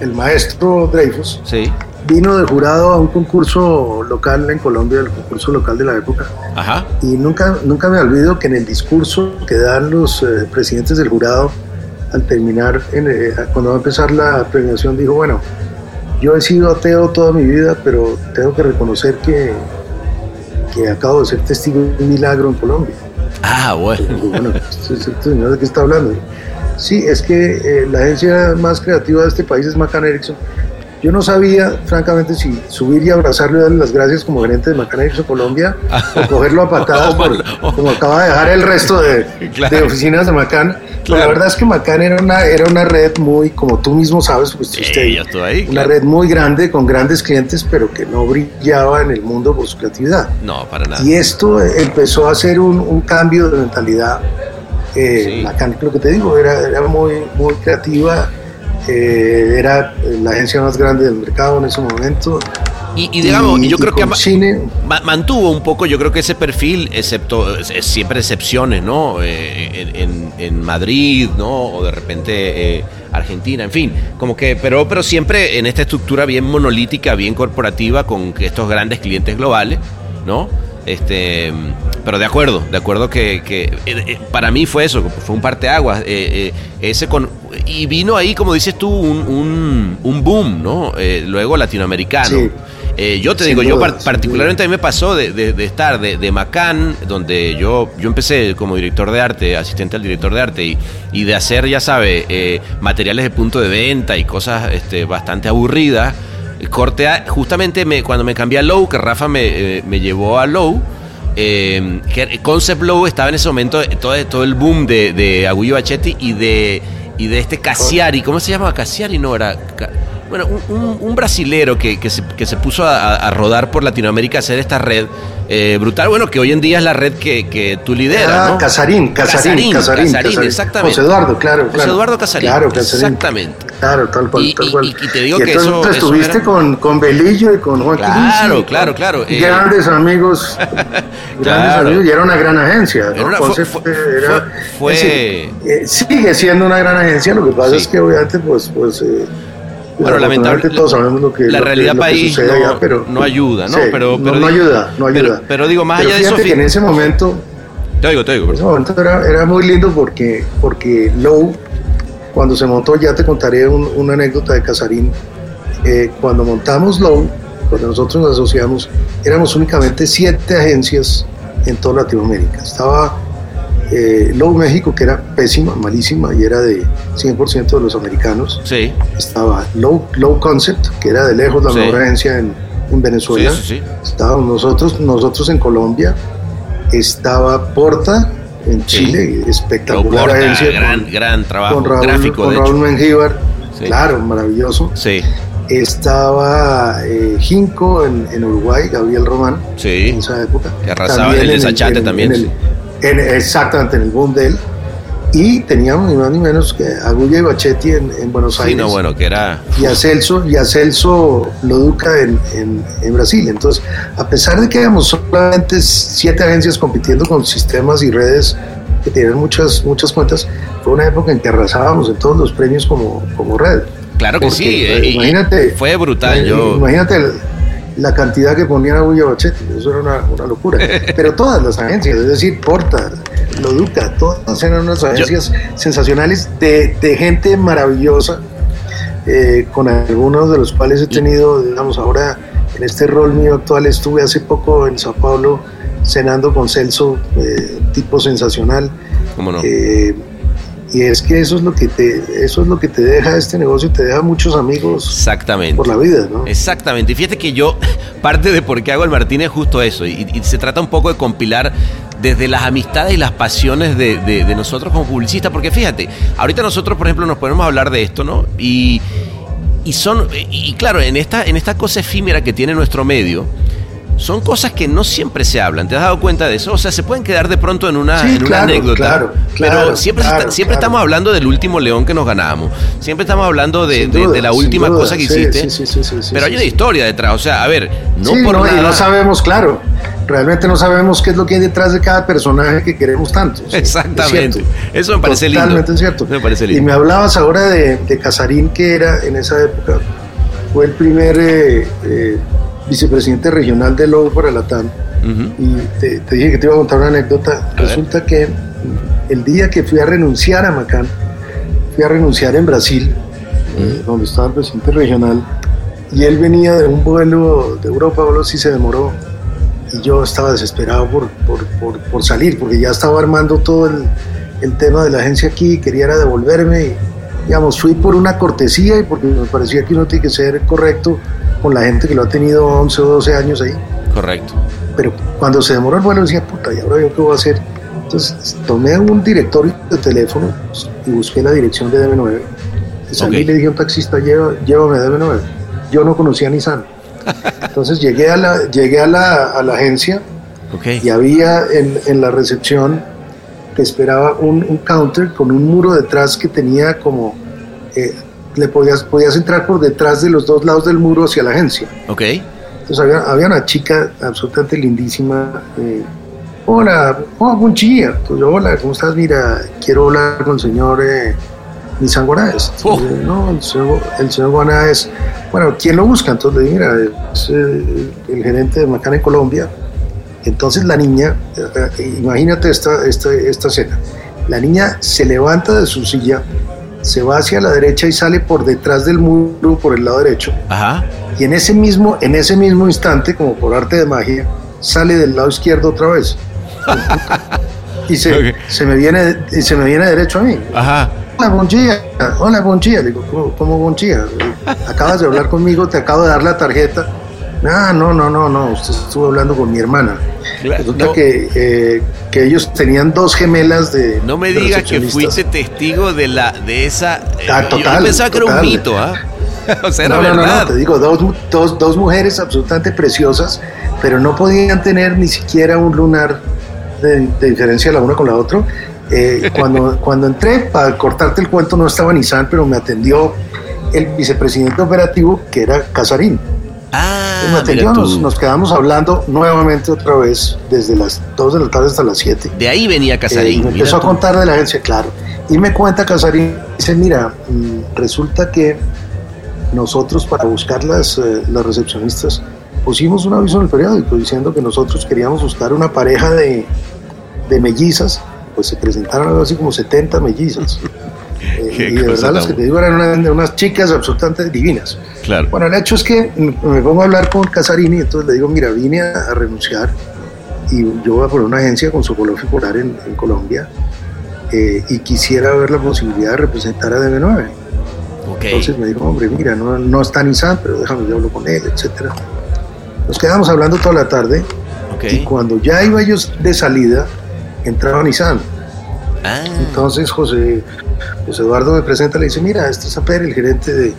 el maestro Dreyfus. Sí vino de jurado a un concurso local en Colombia, el concurso local de la época. Ajá. Y nunca, nunca me olvido que en el discurso que dan los eh, presidentes del jurado al terminar, eh, cuando va a empezar la premiación, dijo, bueno, yo he sido ateo toda mi vida, pero tengo que reconocer que, que acabo de ser testigo de un milagro en Colombia. Ah, bueno. bueno, este señor de qué está hablando. Sí, es que eh, la agencia más creativa de este país es Macan Erickson yo no sabía, francamente, si subir y abrazarlo y darle las gracias como gerente de Macan Erickson Colombia o cogerlo a patadas, como acaba de dejar el resto de, oficinas de Macan. La verdad es que Macan era una, era una red muy, como tú mismo sabes, pues usted, ahí, una red muy grande con grandes clientes, pero que no brillaba en el mundo por su creatividad. No, para nada. Y esto empezó a hacer un, cambio de mentalidad. Eh, Macan, lo que te digo, era, era muy, muy creativa eh, era la agencia más grande del mercado en ese momento. Y, digamos, yo creo que mantuvo un poco, yo creo que ese perfil, excepto siempre excepciones, ¿no? Eh, en, Madrid, ¿no? O de repente eh, Argentina, en fin, como que, pero, pero siempre en esta estructura bien monolítica, bien corporativa, con estos grandes clientes globales, ¿no? Este, pero de acuerdo, de acuerdo que, que eh, para mí fue eso, fue un parteaguas. Eh, ese con, y vino ahí, como dices tú, un, un, boom, ¿no? luego latinoamericano. yo te digo, yo particularmente a mí me pasó de, de, estar de, de Macán, donde yo, yo empecé como director de arte, asistente al director de arte, y, y de hacer, ya sabe, materiales de punto de venta y cosas este, bastante aburridas corte justamente me, cuando me cambié a Low, que Rafa me, eh, me llevó a Low, eh, Concept Low estaba en ese momento todo, todo el boom de, de Agullo Bachetti y de, y de este Cassiari. ¿Cómo se llama? Cassiari no era. Bueno, un, un, brasilero que, que, se, que, se, puso a, rodar por Latinoamérica a hacer esta red eh, brutal, bueno, que hoy en día es la red que, que tú lideras, ah, ¿no? Casarín, Casarín, Casarín, Casarín, exactamente. José Eduardo, claro, claro. José Eduardo Casarín. Claro, Casarín. Exactamente. Claro, tal cual, y, tal cual. Y, te digo que eso, estuviste con, con Belillo y con Juan Claro, claro, claro. Eh, grandes amigos, grandes amigos, y era una gran agencia. ¿no? Era fue, fue, eh, sigue siendo una gran agencia, lo que pasa es que obviamente pues... pues eh, bueno, lamentablemente todos sabemos lo que la realidad país no, pero, no ayuda, ¿no? pero, pero, no, ayuda, no ayuda. Pero, digo, más allá de eso. que en ese momento. Te digo, te digo. En ese momento era, era, muy lindo porque, porque Low, cuando se montó, ya te contaré una anécdota de Casarín. Eh, cuando montamos Low, cuando nosotros nos asociamos, éramos únicamente siete agencias en toda Latinoamérica. Estaba eh, Low México, que era pésima, malísima, y era de 100% de los americanos. Sí. Estaba Low, Low Concept, que era de lejos la mejor agencia en, en Venezuela. Sí, Estábamos nosotros, nosotros en Colombia. Estaba Porta en Chile, espectacular agencia. Gran, gran trabajo con Raúl, gráfico. Con Raúl Mengíbar. claro, maravilloso. Sí. Estaba eh, Jinco en, en Uruguay, Gabriel Román, Sí. en esa época. Que arrasaba en el desachate también, el- en- exactamente, en el boom de él. Y teníamos ni más ni menos que a Gulla y Bachetti en, en Buenos Sí, Aires. no, bueno, que era. y a Celso, y a Celso Loduca en, en, en Brasil. Entonces, a pesar de que éramos solamente siete agencias compitiendo con sistemas y redes que tenían muchas, muchas cuentas, fue una época en que arrasábamos en todos los premios como, como red. Claro que Porque, sí. eh, imagínate, Fue brutal. Yo. Imagínate el- la cantidad que ponían a Bachetti, eso era una, una locura. Pero todas las agencias, es decir, Porta, Loduca, todas eran unas agencias sensacionales de, de gente maravillosa, eh, con algunos de los cuales he tenido, digamos, ahora en este rol mío actual, estuve hace poco en Sao Paulo cenando con Celso, eh, tipo sensacional. ¿Cómo no? Eh, y es que eso es lo que te eso es lo que te deja este negocio te deja muchos amigos Exactamente. por la vida no Exactamente. Y fíjate que yo, parte de por qué hago el Martínez es justo eso. Y, y se trata un poco de compilar desde las amistades y las pasiones de, de- de nosotros como publicistas. Porque fíjate, ahorita nosotros, por ejemplo, nos ponemos a hablar de esto, ¿no? Y, y son. Y claro, en esta, en esta cosa efímera que tiene nuestro medio. Son cosas que no siempre se hablan. ¿Te has dado cuenta de eso? O sea, se pueden quedar de pronto en una, Sí, en una anécdota. claro, pero claro, siempre, se claro, está- siempre estamos hablando del último león que nos ganamos. Siempre estamos hablando de, la última duda, cosa que sí, hiciste. sí, pero hay una historia detrás. O sea, a ver, no Sí, por no, y no sabemos claro realmente no sabemos qué es lo que hay detrás de cada personaje que queremos tanto Exactamente. es. Eso me parece lindo. Totalmente cierto. Me parece Y lindo. me hablabas ahora de, de Casarín, que era en esa época, fue el primer eh, eh, vicepresidente regional de Lobo para Latam. Ujú. Y te, te dije que te iba a contar una anécdota. ver. Resulta que el día que fui a renunciar a Macán, fui a renunciar en Brasil, eh, donde estaba el presidente regional, y él venía de un vuelo de Europa, o algo así se demoró, y yo estaba desesperado por, por, por, por salir, porque ya estaba armando todo el, el tema de la agencia aquí, quería era devolverme, y, digamos, fui por una cortesía y porque me parecía que uno tiene que ser correcto con la gente que lo ha tenido 11 o 12 años ahí Correcto. pero cuando se demoró el vuelo decía, puta, ¿y ahora yo qué voy a hacer? Entonces tomé un directorio de teléfono y busqué la dirección de DB9. Y salí Ok. y le dije a un taxista, "Lleva- llévame a DB9. Yo no conocía a Nissan. Entonces llegué a la, llegué a la, a la agencia Ok. y había en, en la recepción que esperaba un, un counter con un muro detrás que tenía como... eh, le podías, podías entrar por detrás de los dos lados del muro hacia la agencia. Ok. Entonces había, había una chica absolutamente lindísima. eh, hola, oh, buen día. Entonces yo, hola, ¿cómo estás? Mira, quiero hablar con el señor eh, Nissan Guanaes. Oh. Entonces, No, el señor, el señor Guanaes, bueno, ¿quién lo busca? Entonces le dije, mira, es eh, el gerente de Macana en Colombia. Entonces la niña, eh, eh, imagínate esta, esta, esta escena. La niña se levanta de su silla, se va hacia la derecha y sale por detrás del muro, por el lado derecho Ajá. y en ese mismo, en ese mismo instante, como por arte de magia, sale del lado izquierdo otra vez. y se, se me viene y se me viene derecho a mí. Ajá. Hola, buen día. Hola, buen día. Le digo, ¿cómo, cómo buen día? Acabas de hablar conmigo, te acabo de dar la tarjeta. Ah, no, no, no, no. Usted estuvo hablando con mi hermana. Claro, Resulta no. que, eh, que ellos tenían dos gemelas de. No me digas que fuiste testigo de la de esa. eh, Ah, total, yo pensaba que era un mito, ¿ah? o sea, era no, no, no, verdad. no, te digo, dos, dos, dos mujeres absolutamente preciosas, pero no podían tener ni siquiera un lunar de, de diferencia la una con la otra. Eh, cuando, cuando entré, para cortarte el cuento, no estaba Nissan, pero me atendió el vicepresidente operativo, que era Casarín. Ah, me mira nos, nos quedamos hablando nuevamente otra vez, desde las 2 de la tarde hasta las 7. De ahí venía Eh, Casarín. me mira empezó a contar de la agencia, claro. Y me cuenta Casarín, dice, mira, mm, resulta que nosotros para buscar las, eh, las recepcionistas pusimos un aviso en el periódico diciendo que nosotros queríamos buscar una pareja de, de mellizas, pues se presentaron algo así como 70 mellizas. Eh, y de verdad las que te digo eran unas, unas chicas absolutamente divinas. Claro. Bueno, el hecho es que me pongo a hablar con Casarini, entonces le digo, mira, vine a, a renunciar y yo voy a poner una agencia con Socolov y Polar en, en Colombia eh, y quisiera ver la posibilidad de representar a DB9. Ok. Entonces me dijo, hombre, mira, no, no está Nissan, pero déjame, yo hablo con él, etcétera. Nos quedamos hablando toda la tarde y Ok. cuando ya iba yo de salida, entraba Nissan. Ah. Entonces José, José Eduardo me presenta, le dice, mira, este es Aper, el gerente de,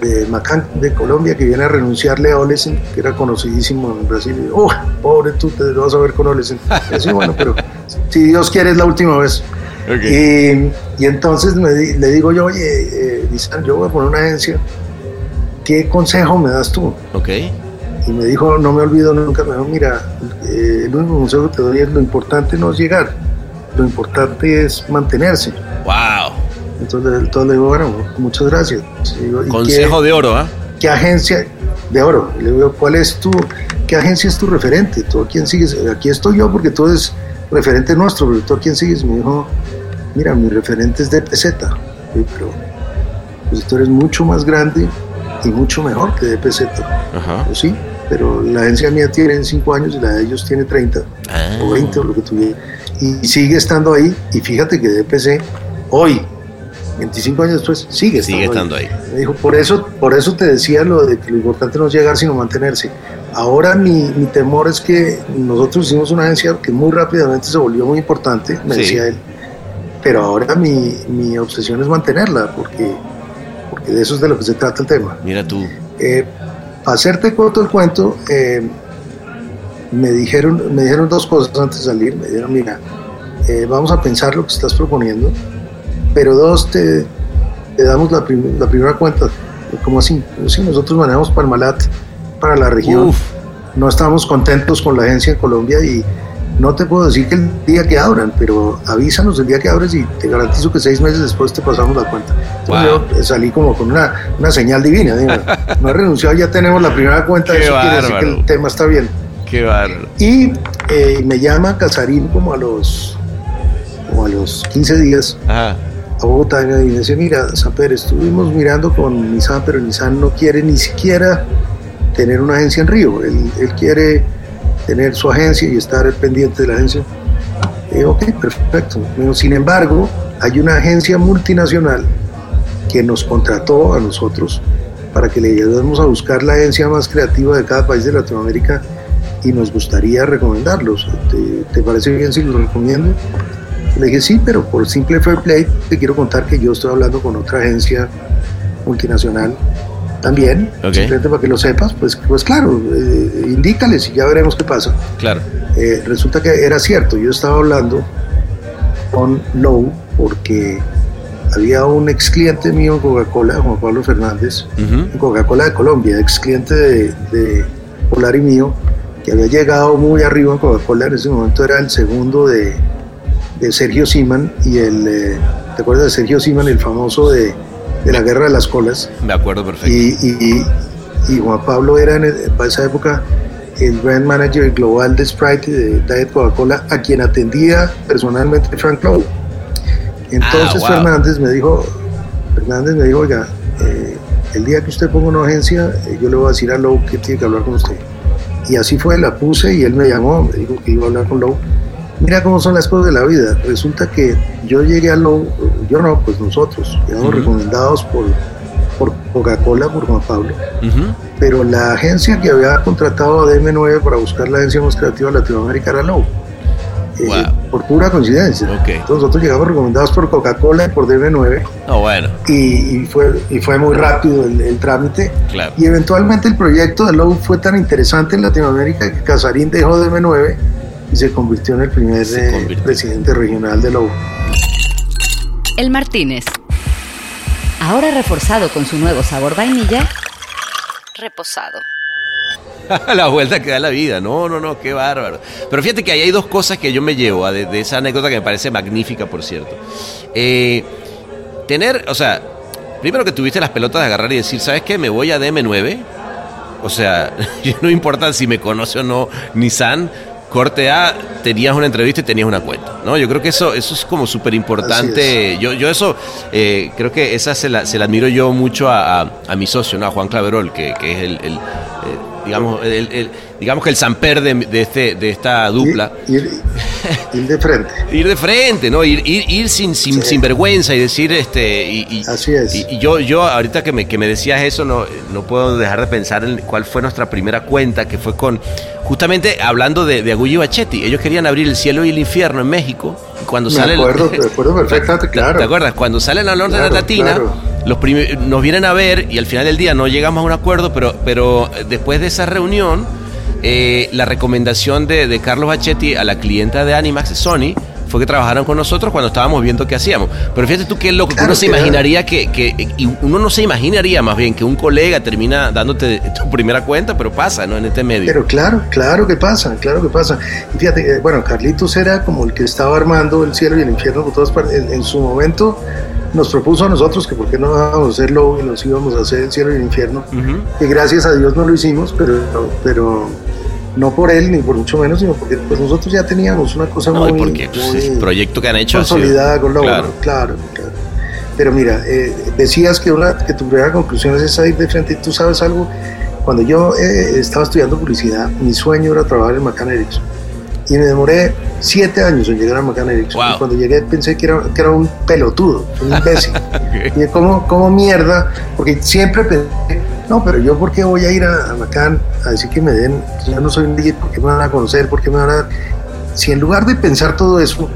de Macán de Colombia, que viene a renunciarle a Olesen, que era conocidísimo en Brasil. Y, oh, pobre tú, te vas a ver con Olesen. Y yo, bueno, pero si Dios quiere es la última vez. Y, y entonces me le digo yo, oye, eh, yo voy a poner una agencia, ¿qué consejo me das tú? Ok. Y me dijo, no me olvido nunca, me dijo, mira, eh, el único consejo que te doy es lo importante no es llegar, lo importante es mantenerse. Wow. Entonces, entonces le digo, bueno, muchas gracias. Y digo, ¿y Consejo qué, de oro, ¿ah? qué agencia de oro? Le digo, ¿cuál es tu, qué agencia es tu referente? ¿Tú a quién sigues? Aquí estoy yo porque tú eres referente nuestro, pero ¿tú a quién sigues? Me dijo, mira, mi referente es DPZ. Yo, pero pues tú eres mucho más grande y mucho mejor que DPZ. Ajá. Pues sí, pero la agencia mía tiene 5 años y la de ellos tiene 30 Ah. o 20 o lo que tuviera. Y sigue estando ahí. Y fíjate que DPC hoy, 25 años después, sigue estando, Sigue estando ahí. Me dijo, por eso, por eso te decía lo de que lo importante no es llegar, sino mantenerse. Ahora mi, mi temor es que nosotros hicimos una agencia que muy rápidamente se volvió muy importante, me Sí. decía él. Pero ahora mi, mi obsesión es mantenerla, porque, porque de eso es de lo que se trata el tema. Mira tú. Eh, para hacerte corto el cuento, eh, me, dijeron, me dijeron dos cosas antes de salir. Me dijeron, mira, eh, vamos a pensar lo que estás proponiendo, pero dos, te, te damos la, prim- la primera cuenta. Como así? Si nosotros manejamos Parmalat para la región, Uf. no estamos contentos con la agencia en Colombia y no te puedo decir que el día que abran, pero avísanos el día que abres y te garantizo que seis meses después te pasamos la cuenta. Entonces Wow. yo salí como con una, una señal divina. digo, no he renunciado, ya tenemos la primera cuenta, Qué eso quiere decir que el tema está bien. Qué bárbaro. Y eh, me llama Casarín como a los como a los 15 días Ajá. A Bogotá y me dice, mira, Samper, estuvimos mirando con Nissan, pero Nissan no quiere ni siquiera tener una agencia en Río. Él, quiere tener su agencia y estar pendiente de la agencia. Digo, ok, perfecto. Sin embargo, hay una agencia multinacional que nos contrató a nosotros para que le ayudemos a buscar la agencia más creativa de cada país de Latinoamérica y nos gustaría recomendarlos. ¿Te, te parece bien si los recomiendo? Le dije, sí, pero por simple fair play te quiero contar que yo estoy hablando con otra agencia multinacional también, Ok. simplemente para que lo sepas, pues, pues claro, eh, indícales y ya veremos qué pasa. Claro. Eh, resulta que era cierto, yo estaba hablando con Lowe porque había un ex cliente mío en Coca-Cola, Juan Pablo Fernández, en Coca-Cola de Colombia, ex cliente de, de Polar y mío, que había llegado muy arriba en Coca-Cola, en ese momento era el segundo de, de Sergio Siman y el, eh, ¿te acuerdas de Sergio Siman, el famoso de, de la Guerra de las Colas? Me acuerdo perfecto. Y, y- y Juan Pablo era en el- para esa época el brand manager global de Sprite de Diet Coca-Cola, a quien atendía personalmente Frank Lowe. Entonces Ah, wow. Fernández me dijo, Fernández me dijo, oiga, eh, el día que usted ponga una agencia, eh, yo le voy a decir a Lowe que tiene que hablar con usted. Y así fue, la puse y él me llamó, me dijo que iba a hablar con Lowe. Mira cómo son las cosas de la vida. Resulta que yo llegué a Lowe, yo no, pues nosotros, quedamos recomendados por, por Coca-Cola, por Juan Pablo pero la agencia que había contratado a DM9 para buscar la agencia más creativa de Latinoamérica era Lowe. Eh, Wow. Por pura coincidencia. Ok. Entonces nosotros llegamos recomendados por Coca-Cola y por DM9 No, bueno. y, y fue, y fue muy rápido el, el trámite. Claro. Y eventualmente el proyecto de Lowe fue tan interesante en Latinoamérica que Casarín dejó DM9 y se convirtió en el primer eh, presidente regional de Lowe. El Martínez. Ahora reforzado con su nuevo sabor vainilla. Reposado. la vuelta que da la vida. No, no, no, qué bárbaro. Pero fíjate que ahí hay dos cosas que yo me llevo ah, de, de esa anécdota que me parece magnífica, por cierto. Eh, tener, o sea, primero que tuviste las pelotas de agarrar y decir, ¿sabes qué? Me voy a DM9. O sea, no importa si me conoce o no Nissan. Corte A, tenías una entrevista y tenías una cuenta, ¿no? Yo creo que eso, eso es como súper importante. Yo, yo eso, eh, creo que esa se la, se la admiro yo mucho a, a- a mi socio, ¿no? A Juan Claverol, que, que es el, el, eh, digamos, el- el- digamos que el samper de, de, este, de esta dupla. Ir, ir, de frente. ir de frente, ¿no? Ir, ir, ir sin, sin, sin, vergüenza y decir, este, y, Así es. Y, yo, yo ahorita que me, que me decías eso, no, no puedo dejar de pensar en cuál fue nuestra primera cuenta, que fue con, justamente hablando de, de Agullo y Bachetti. Ellos querían abrir el cielo y el infierno en México. Cuando me sale acuerdo, me acuerdo perfectamente, claro. ¿Te acuerdas? Cuando sale la norte claro, latina, claro. los nos vienen a ver y al final del día no llegamos a un acuerdo, pero, pero después de esa reunión eh, la recomendación de, de, Carlos Bachetti a la clienta de Animax, Sony, fue que trabajaron con nosotros cuando estábamos viendo qué hacíamos. Pero fíjate tú qué loco, claro, uno se imaginaría que, que, y uno no se imaginaría más bien que un colega termina dándote tu primera cuenta, pero pasa, ¿no? En este medio. Pero claro, claro que pasa, claro que pasa. Y fíjate, eh, bueno, Carlitos era como el que estaba armando el cielo y el infierno por todas partes. En, en su momento nos propuso a nosotros que por qué no íbamos a hacerlo y nos íbamos a hacer el cielo y el infierno. Uh -huh. Que gracias a Dios no lo hicimos, pero, pero no por él ni por mucho menos, sino porque pues nosotros ya teníamos una cosa no, muy, porque pues, muy el proyecto que han hecho consolidada con la claro. claro, claro. Pero mira, eh, decías que, una, que tu primera conclusión es esa ir de frente. ¿Tú sabes algo? Cuando yo eh, estaba estudiando publicidad, mi sueño era trabajar en McCann Erickson. Y me demoré siete años en llegar a McCann Erickson. Wow. Y cuando llegué pensé que era, que era un pelotudo, un imbécil. okay. Y como, como mierda, porque siempre pensé, no, pero yo por qué voy a ir a, a McCann a decir que me den, yo no soy un DJ, ¿por qué me van a conocer? ¿Por qué me van a dar? Si en lugar de pensar todo eso,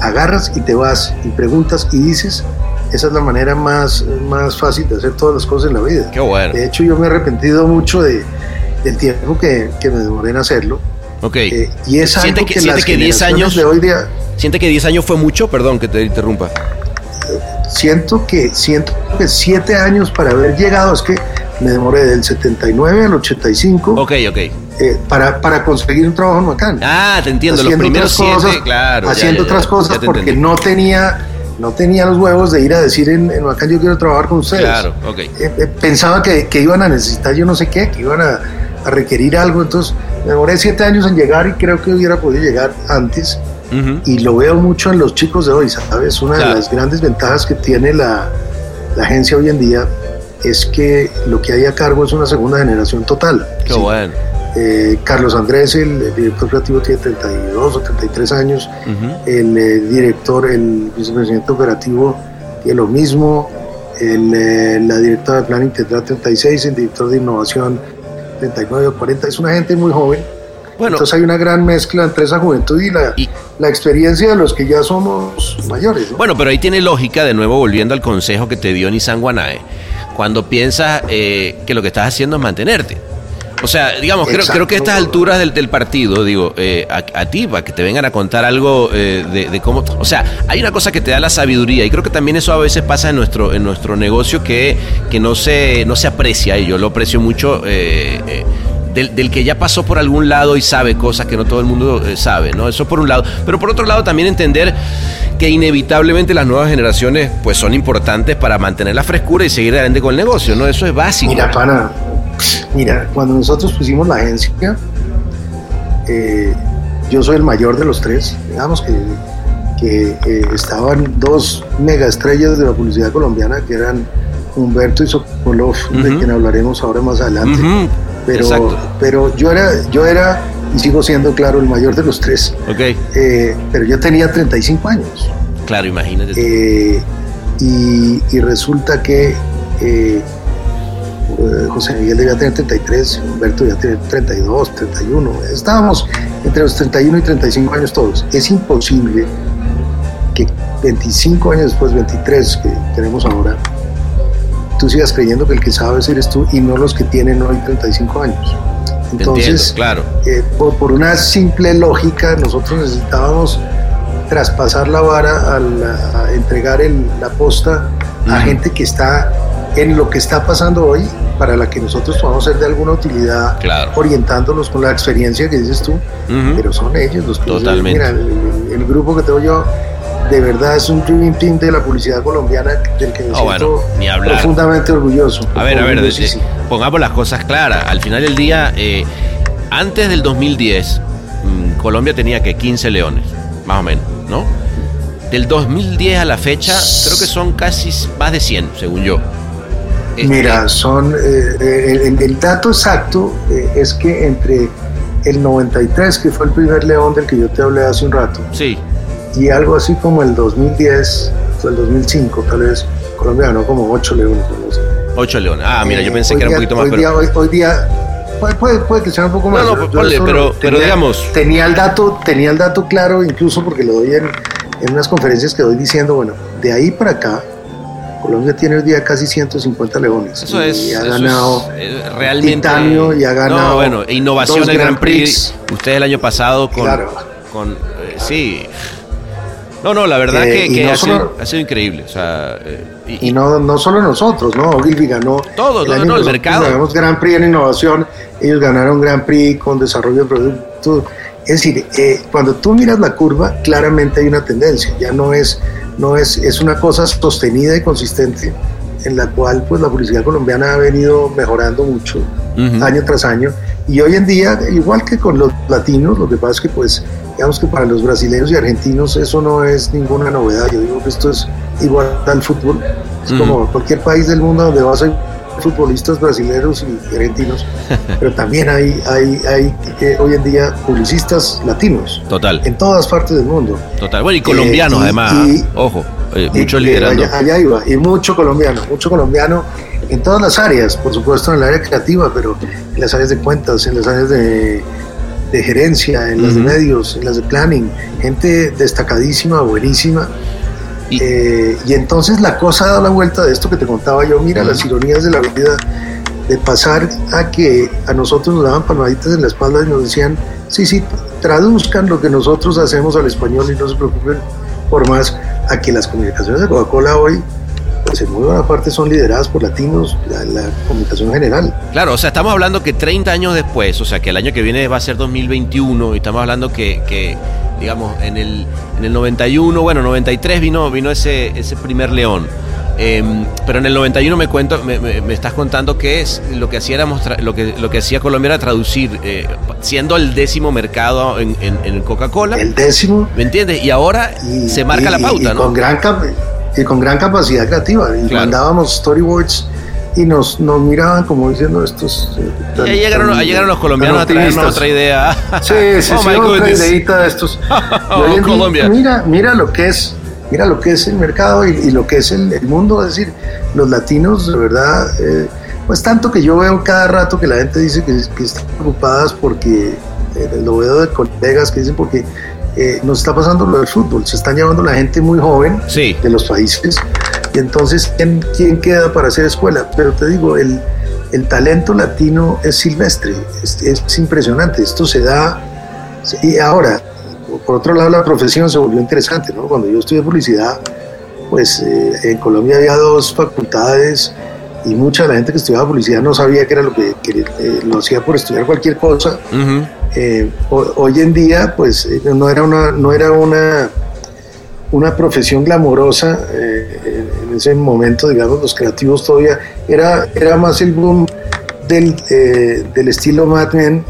agarras y te vas y preguntas y dices, esa es la manera más, más fácil de hacer todas las cosas en la vida. Qué bueno. De hecho, yo me he arrepentido mucho de, del tiempo que, que me demoré en hacerlo. Ok. Eh, y es ¿Siente algo que, que, siente que 10 años de hoy día. ¿Siente que 10 años fue mucho? Perdón que te interrumpa. Siento que siento que 7 años para haber llegado, es que me demoré del 79 al 85. Ok, ok. Eh, para, para conseguir un trabajo en Macán. Ah, te entiendo, los primeros siete, cosas, claro. Haciendo ya, ya, otras cosas porque entendí. no tenía no tenía los huevos de ir a decir en, en Macán yo quiero trabajar con ustedes. Claro, ok. Eh, eh, pensaba que, que, iban a necesitar yo no sé qué, que iban a, a, requerir algo, entonces me demoré siete años en llegar y creo que hubiera podido llegar antes. Uh -huh. Y lo veo mucho en los chicos de hoy, ¿sabes? Una claro. de las grandes ventajas que tiene la, la agencia hoy en día es que lo que hay a cargo es una segunda generación total. Qué ¿sí? bueno. Eh, Carlos Andrés, el, el, director creativo, tiene 32 o 33 años. Uh -huh. El eh, director, el vicepresidente operativo, tiene lo mismo. El, eh, la directora de planning tendrá 36, el director de innovación 39 o 40. Es una gente muy joven. Bueno, Entonces hay una gran mezcla entre esa juventud y la, y la experiencia de los que ya somos mayores. ¿no? Bueno, pero ahí tiene lógica, de nuevo volviendo al consejo que te dio Nissan Guanae, cuando piensas eh, que lo que estás haciendo es mantenerte. O sea, digamos, creo, creo, que a estas alturas del, del partido, digo, eh, a, a, ti, para que te vengan a contar algo eh, de, de, cómo. O sea, hay una cosa que te da la sabiduría, y creo que también eso a veces pasa en nuestro, en nuestro negocio que, que no, se, no se aprecia, y yo lo aprecio mucho. Del, del, que ya pasó por algún lado y sabe cosas que no todo el mundo eh, sabe, ¿no? Eso por un lado. Pero por otro lado también entender que inevitablemente las nuevas generaciones pues son importantes para mantener la frescura y seguir adelante con el negocio, ¿no? Eso es básico. Mira, pana, mira, cuando nosotros pusimos la agencia, eh, yo soy el mayor de los tres, digamos que, que eh, estaban dos mega estrellas de la publicidad colombiana que eran Humberto y Sokolov, uh -huh. de quien hablaremos ahora más adelante. Uh -huh. Pero, pero yo era, yo era y sigo siendo, claro, el mayor de los tres. Okay. Eh, pero yo tenía 35 años. Claro, imagínate. Eh, y, y, resulta que eh, José Miguel debía tener 33, Humberto debía tener 32, 31. Estábamos entre los 31 y 35 años todos. Es imposible que 25 años después, 23 que tenemos ahora, tú sigas creyendo que el que sabes eres tú y no los que tienen hoy 35 años. Entonces, Entiendo, claro. eh, por, por, una simple lógica, nosotros necesitábamos traspasar la vara al, a entregar el, la posta a mm. gente que está en lo que está pasando hoy para la que nosotros podamos ser de alguna utilidad claro. orientándolos con la experiencia que dices tú, uh -huh. pero son ellos los que Totalmente. Dicen, mira, el, el, grupo que tengo yo de verdad es un dream team de la publicidad colombiana del que me oh, siento bueno, profundamente orgulloso. A ver, a ver, pongamos las cosas claras. Al final del día, eh, antes del 2010, mmm, Colombia tenía que 15 leones, más o menos, ¿no? Del 2010 a la fecha, creo que son casi más de 100, según yo. Este... Mira, son eh, el, el, dato exacto eh, es que entre el 93, que fue el primer León del que yo te hablé hace un rato. Sí. Y algo así como el 2010, o el 2005 tal vez, Colombia ganó como 8 Leones. No sé. 8 Leones. Ah, mira, yo Eh, pensé que era un poquito más. Hoy pero- día, hoy, hoy día puede, puede, puede que sea un poco No, más. no, yo ponle, eso pero- pero digamos- Tenía el, dato, tenía el dato claro, incluso porque lo doy en, en unas conferencias que doy diciendo, bueno, de ahí para acá, Colombia tiene hoy día casi 150 leones. Eso y es, ha eso ganado es, eh, realmente. titanio y ha ganado No, bueno, innovación del Grand Prix. Prix. Usted el año pasado con. Claro. con eh, sí. No, no, la verdad Eh, que, y que no ha, sido, solo- ha sido increíble. O sea, eh, y- Y no, no solo nosotros, ¿no? Ogilvy ganó. Todo, todo, año no, el nosotros mercado. Ganamos Grand Prix en innovación, ellos ganaron Grand Prix con desarrollo de producto. Es decir, eh, cuando tú miras la curva, claramente hay una tendencia, ya no es, no es, es una cosa sostenida y consistente en la cual pues la publicidad colombiana ha venido mejorando mucho año tras año. Y hoy en día, igual que con los latinos, lo que pasa es que pues, digamos que para los brasileños y argentinos eso no es ninguna novedad. Yo digo que esto es igual al fútbol. Es como cualquier país del mundo donde vas a futbolistas brasileños y argentinos, pero también hay, hay, hay eh, hoy en día publicistas latinos Total, en todas partes del mundo. total. Bueno, y colombianos y- además. y-. Ojo, eh, muchos y liderando. Allá, allá iba, y mucho colombiano, mucho colombiano en todas las áreas, por supuesto en el área creativa, pero en las áreas de cuentas, en las áreas de, de gerencia, en las de medios, en las de planning, gente destacadísima, buenísima. Y- Eh, y entonces la cosa da la vuelta de esto que te contaba yo, mira las ironías de la vida, de pasar a que a nosotros nos daban palmaditas en la espalda y nos decían, sí, sí, traduzcan lo que nosotros hacemos al español y no se preocupen por más, a que las comunicaciones de Coca-Cola hoy, pues en muy buena parte son lideradas por latinos, la, la comunicación general. Claro, o sea, estamos hablando que 30 años después, o sea, que el año que viene va a ser 2021, y estamos hablando que, que, digamos, en el, en el 91, bueno, 93 vino, vino ese, ese primer león. Em, pero en el 91 me cuento, me, me- me estás contando que es lo que tra- lo que lo que hacía Colombia era traducir, eh, siendo el décimo mercado en, en- Coca-Cola, El décimo. ¿me entiendes? Y ahora y- se marca y- la pauta, y ¿no? Con gran y con gran capacidad creativa. Y Claro. mandábamos storyboards y nos, nos miraban como diciendo estos... eh, tan- llegaron, tan- llegaron los colombianos a traernos otra idea. Sí, sí, Oh, sí, otra ideita de estos. Oh, día, Colombia. Mira, mira lo que es, mira lo que es el mercado y, y lo que es el, el mundo. Es decir, los latinos, de verdad, eh, pues tanto que yo veo cada rato que la gente dice que, que están preocupadas porque eh, lo veo de colegas que dicen porque eh, nos está pasando lo del fútbol, se están llevando la gente muy joven Sí. de los países y entonces ¿quién, quién queda para hacer escuela? Pero te digo, el, el talento latino es silvestre, es, es impresionante, esto se da y ahora, por otro lado la profesión se volvió interesante, ¿no? Cuando yo estudié publicidad, pues eh, en Colombia había dos facultades y mucha de la gente que estudiaba publicidad no sabía qué era lo que, que, eh, lo hacía por estudiar cualquier cosa eh, ho- hoy en día pues eh, no era una no era una una profesión glamorosa en ese momento digamos los creativos todavía era era más el boom del, eh, del estilo Mad Men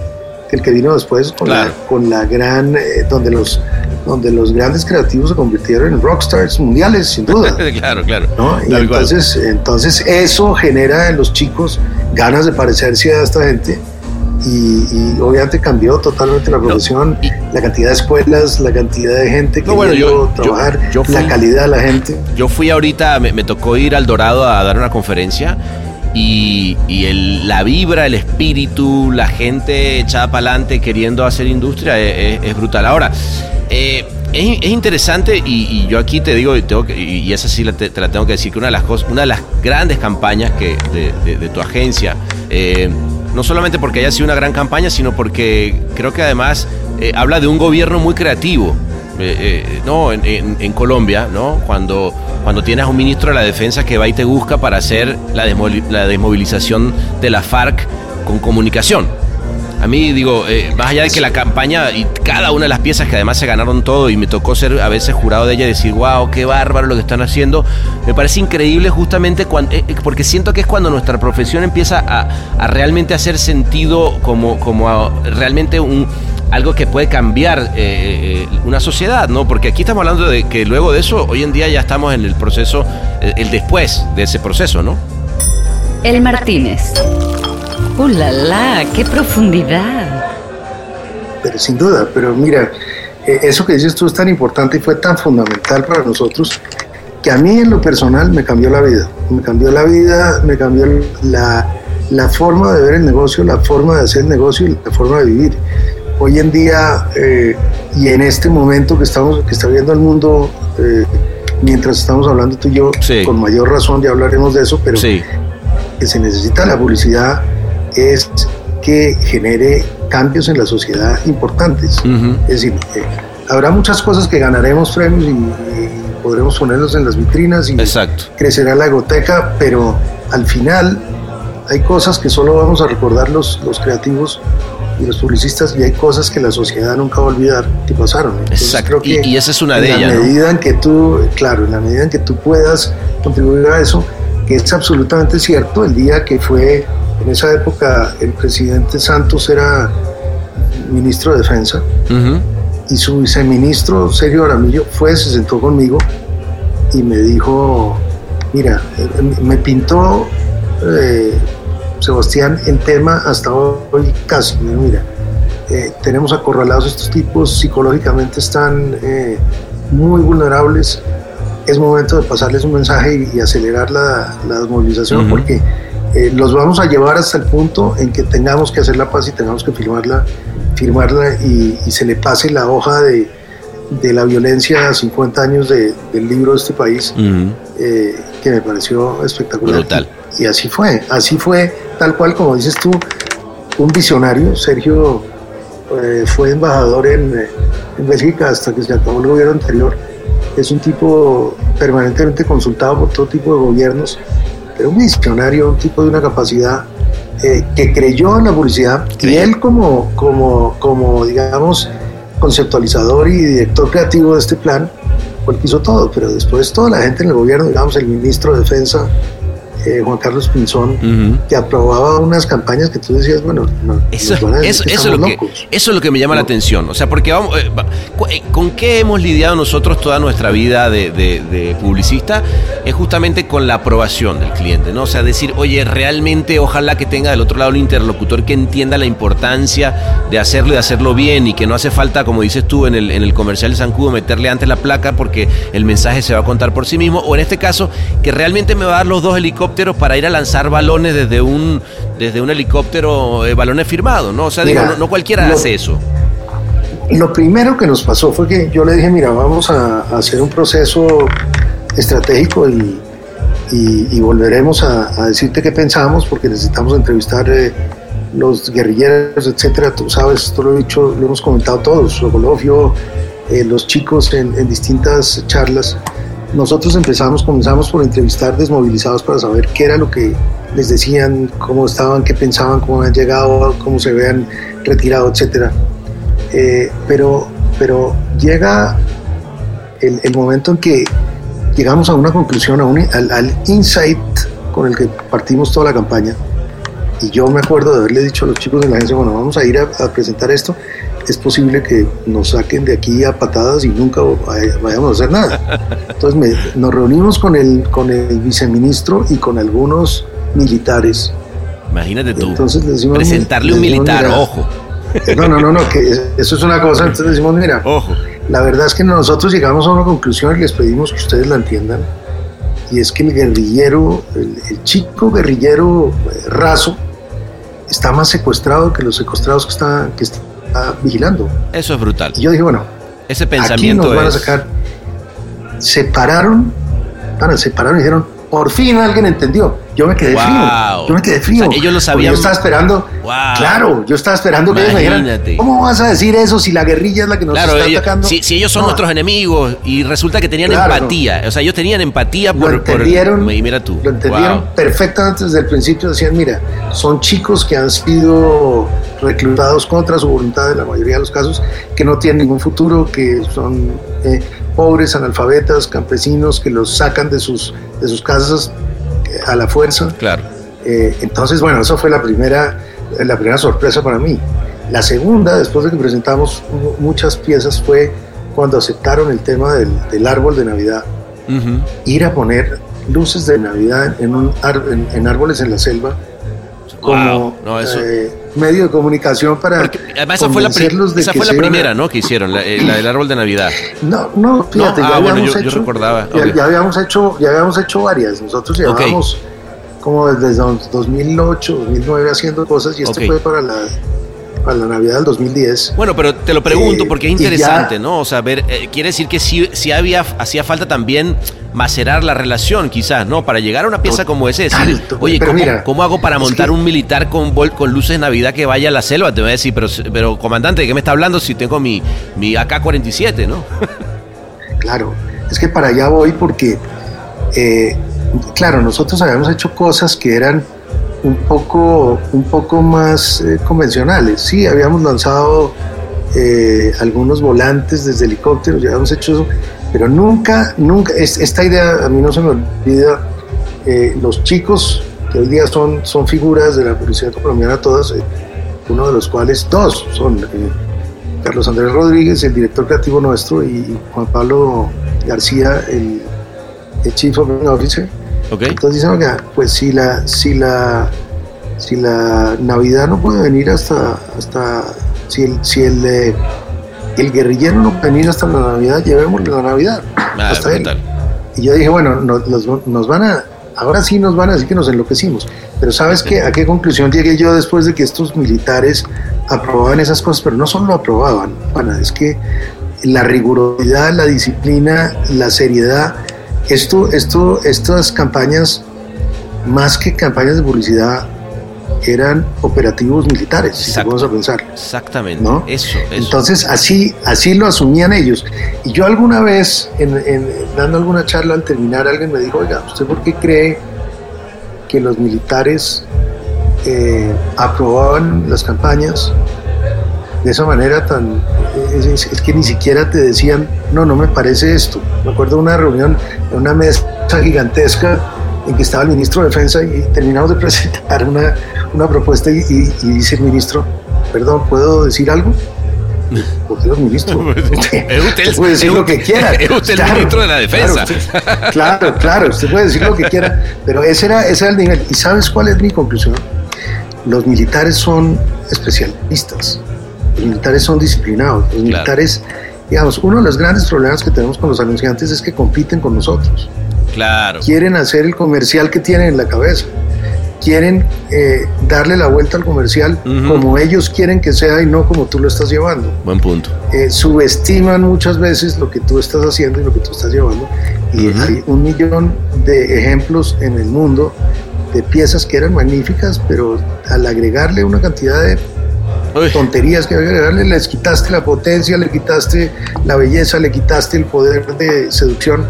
que el que vino después con Claro. la con la gran eh, donde los donde los grandes creativos se convirtieron en rockstars mundiales sin duda claro, claro. ¿no? Y entonces, entonces eso genera en los chicos ganas de parecerse a esta gente y, y obviamente cambió totalmente la profesión, y- la cantidad de escuelas, la cantidad de gente que No, bueno, yo- trabajar, yo fui- la calidad de la gente. Yo fui ahorita, me, me tocó ir al Dorado a dar una conferencia y, y el- la vibra, el espíritu, la gente echada para adelante queriendo hacer industria es, es- es brutal. Ahora, eh, es, es interesante y, y yo aquí te digo, y, tengo que- y- y esa sí la te, te la tengo que decir, que una de las, cosas, una de las grandes campañas que, de, de- de tu agencia, eh, no solamente porque haya sido una gran campaña, sino porque creo que además eh, habla de un gobierno muy creativo. Eh, eh, no, en, en- Colombia, ¿no? Cuando, cuando tienes un ministro de la defensa que va y te busca para hacer la, la desmovilización de la FARC con comunicación. A mí, digo, eh, más allá de que la campaña y cada una de las piezas que además se ganaron todo y me tocó ser a veces jurado de ella y decir, wow, qué bárbaro lo que están haciendo, me parece increíble justamente eh, eh, porque siento que es cuando nuestra profesión empieza a, realmente hacer sentido como, como realmente un, algo que puede cambiar una sociedad, ¿no? Porque aquí estamos hablando de que luego de eso, hoy en día ya estamos en el proceso, el después de ese proceso, ¿no? El Martínez. ¡Uh, la, la! ¡Qué profundidad! pero sin duda, pero mira, eh, eso que dices tú es tan importante y fue tan fundamental para nosotros que a mí en lo personal me cambió la vida. Me cambió la vida, me cambió la, la forma de ver el negocio, la forma de hacer el negocio y la forma de vivir. Hoy en día eh, y en este momento que estamos que está viendo el mundo, eh, mientras estamos hablando tú y yo, con mayor razón ya hablaremos de eso, pero que se necesita la publicidad es que genere cambios en la sociedad importantes. Es decir, eh, habrá muchas cosas que ganaremos premios y, podremos ponerlos en las vitrinas y crecerá la egoteca, pero al final hay cosas que solo vamos a recordar los, los creativos y los publicistas y hay cosas que la sociedad nunca va a olvidar que pasaron. Exacto. y, esa es una de ellas. En la medida en que tú, claro, en la medida en que tú puedas contribuir a eso, que es absolutamente cierto, el día que fue en esa época el presidente Santos era ministro de Defensa y su viceministro Sergio Aramillo fue, se sentó conmigo y me dijo, mira, me pintó eh, Sebastián en tema hasta hoy casi, mira, eh, tenemos acorralados estos tipos, psicológicamente están eh, muy vulnerables, es momento de pasarles un mensaje y, acelerar la, la desmovilización porque eh, los vamos a llevar hasta el punto en que tengamos que hacer la paz y tengamos que firmarla, firmarla y, se le pase la hoja de, de la violencia a 50 años del libro de este país, eh, que me pareció espectacular. Y, así fue, así fue, tal cual como dices tú, un visionario. Sergio eh, fue embajador en, en Bélgica hasta que se acabó el gobierno anterior. Es un tipo permanentemente consultado por todo tipo de gobiernos era un visionario, un tipo de una capacidad eh, que creyó en la publicidad y él como, como, como, digamos, conceptualizador y director creativo de este plan, pues hizo todo, pero después toda la gente en el gobierno, digamos, el ministro de Defensa, eh, Juan Carlos Pinzón, que aprobaba unas campañas que tú decías, bueno, eso, eso, es lo que, eso es lo que me llama la atención. O sea, porque vamos, eh, eh, ¿con qué hemos lidiado nosotros toda nuestra vida de, publicista? Es justamente con la aprobación del cliente, ¿no? O sea, decir, oye, realmente ojalá que tenga del otro lado un interlocutor que entienda la importancia de hacerlo y de hacerlo bien y que no hace falta, como dices tú en el, en el comercial de Zancudo, meterle antes la placa porque el mensaje se va a contar por sí mismo. O en este caso, que realmente me va a dar los dos helicópteros para ir a lanzar balones desde un, desde un helicóptero, eh, balones firmados, ¿no? O sea, digo, no, cualquiera hace eso. Lo primero que nos pasó fue que yo le dije, mira, vamos a, hacer un proceso estratégico y, y, volveremos a, decirte qué pensamos porque necesitamos entrevistar eh, los guerrilleros, etcétera. Tú sabes, esto lo he dicho, lo hemos comentado todos, Sogolofio, eh, los chicos en, en distintas charlas nosotros empezamos, comenzamos por entrevistar desmovilizados para saber qué era lo que les decían, cómo estaban, qué pensaban, cómo habían llegado, cómo se habían retirado, etc. Eh, pero, pero llega el, momento en que llegamos a una conclusión, a un, al, insight con el que partimos toda la campaña. Y yo me acuerdo de haberle dicho a los chicos de la agencia, bueno, vamos a ir a, a presentar esto es posible que nos saquen de aquí a patadas y nunca vayamos a hacer nada. Entonces nos reunimos con el, con el viceministro y con algunos militares. Imagínate tú. Entonces decimos, presentarle un militar, ojo. No, no, no, no, que eso es una cosa. Entonces decimos, mira, ojo. la verdad es que nosotros llegamos a una conclusión y les pedimos que ustedes la entiendan. Y es que el guerrillero, el, chico guerrillero eh, raso, está más secuestrado que los secuestrados que, está, que, vigilando. Eso es brutal. Y yo dije, bueno, ese pensamiento aquí nos van a sacar. Separaron, para, separaron y dijeron, por fin alguien entendió. Yo me quedé frío. Yo me quedé frío. ellos lo sabían. Yo estaba esperando. Claro, yo estaba esperando que ellos me dijeran. ¿Cómo vas a decir eso si la guerrilla es la que nos está atacando? Si, si, ellos son nuestros enemigos y resulta que tenían empatía. O sea, ellos tenían empatía por. Lo entendieron. mira tú. Lo entendieron perfectamente desde el principio. Decían, mira, son chicos que han sido reclutados contra su voluntad en la mayoría de los casos, que no tienen ningún futuro, que son eh, pobres, analfabetas, campesinos, que los sacan de sus, de sus casas a la fuerza. Claro. Eh, entonces, bueno, eso fue la primera, la primera sorpresa para mí. La segunda, después de que presentamos muchas piezas, fue cuando aceptaron el tema del, árbol de Navidad. Ir a poner luces de Navidad en, un en, árboles en la selva. Como, no, eso... Eh, medio de comunicación para además esa fue la, esa fue la primera, ¿no? Que hicieron, la, eh, la, del árbol de Navidad. No, no, fíjate, ya ah, habíamos hecho, yo recordaba. Ya, habíamos hecho, ya habíamos hecho varias. Nosotros llevábamos como desde 2008, 2009 haciendo cosas y esto fue para la para la Navidad del 2010. Bueno, pero te lo pregunto eh, porque es interesante, ¿no? O sea, ver, eh, quiere decir que sí, sí había, hacía falta también macerar la relación, quizás, ¿no? Para llegar a una pieza como ese, decir, oye, ¿cómo, hago para montar un militar con, con luces de Navidad que vaya a la selva? Te voy a decir, pero, pero comandante, ¿de qué me está hablando si tengo mi, mi AK-47, ¿no? claro, es que para allá voy porque, eh, claro, nosotros habíamos hecho cosas que eran un poco, un poco más eh, convencionales. Sí, habíamos lanzado eh, algunos volantes desde helicópteros, ya habíamos hecho eso, pero nunca, nunca, esta idea a mí no se me olvida, eh, los chicos que hoy día son, son figuras de la publicidad colombiana todas, uno de los cuales dos son Carlos Andrés Rodríguez, el director creativo nuestro, y Juan Pablo García, el, el Chief Operating Entonces dicen, oiga, pues si la, si la, si la Navidad no puede venir hasta, hasta si el, si el, eh, el guerrillero no puede venir hasta la Navidad, llevémosle la Navidad. Ah, hasta él. Y yo dije, bueno, nos, nos, van a, ahora sí nos van a decir que nos enloquecimos. Pero ¿sabes qué? ¿A qué conclusión llegué yo después de que estos militares aprobaban esas cosas? Pero no solo lo aprobaban, pana, es que la rigurosidad, la disciplina, la seriedad esto, esto, estas campañas, más que campañas de publicidad, eran operativos militares, si vamos a pensar. Exactamente. ¿no? Eso, Entonces, así, así lo asumían ellos. Y yo alguna vez, en, dando alguna charla al terminar, alguien me dijo, oiga, ¿usted por qué cree que los militares eh, aprobaban las campañas de esa manera tan... Es, que ni siquiera te decían, no, no me parece esto. Me acuerdo de una reunión, en una mesa gigantesca en que estaba el ministro de Defensa y terminamos de presentar una, una propuesta y, dice el ministro, perdón, ¿puedo decir algo? Por Dios, ministro. usted, puede decir lo que quiera. Es usted el ministro de la defensa. Claro, claro, usted puede decir lo que quiera, pero ese era, ese era el nivel. ¿Y sabes cuál es mi conclusión? Los militares son especialistas. Los militares son disciplinados. Los militares, digamos, uno de los grandes problemas que tenemos con los anunciantes es que compiten con nosotros. Claro. Quieren hacer el comercial que tienen en la cabeza. Quieren eh, darle la vuelta al comercial como ellos quieren que sea y no como tú lo estás llevando. Buen punto. Eh, subestiman muchas veces lo que tú estás haciendo y lo que tú estás llevando. Y hay un millón de ejemplos en el mundo de piezas que eran magníficas, pero al agregarle una cantidad de tonterías que agregarle, les quitaste la potencia, le quitaste la belleza, le quitaste el poder de seducción.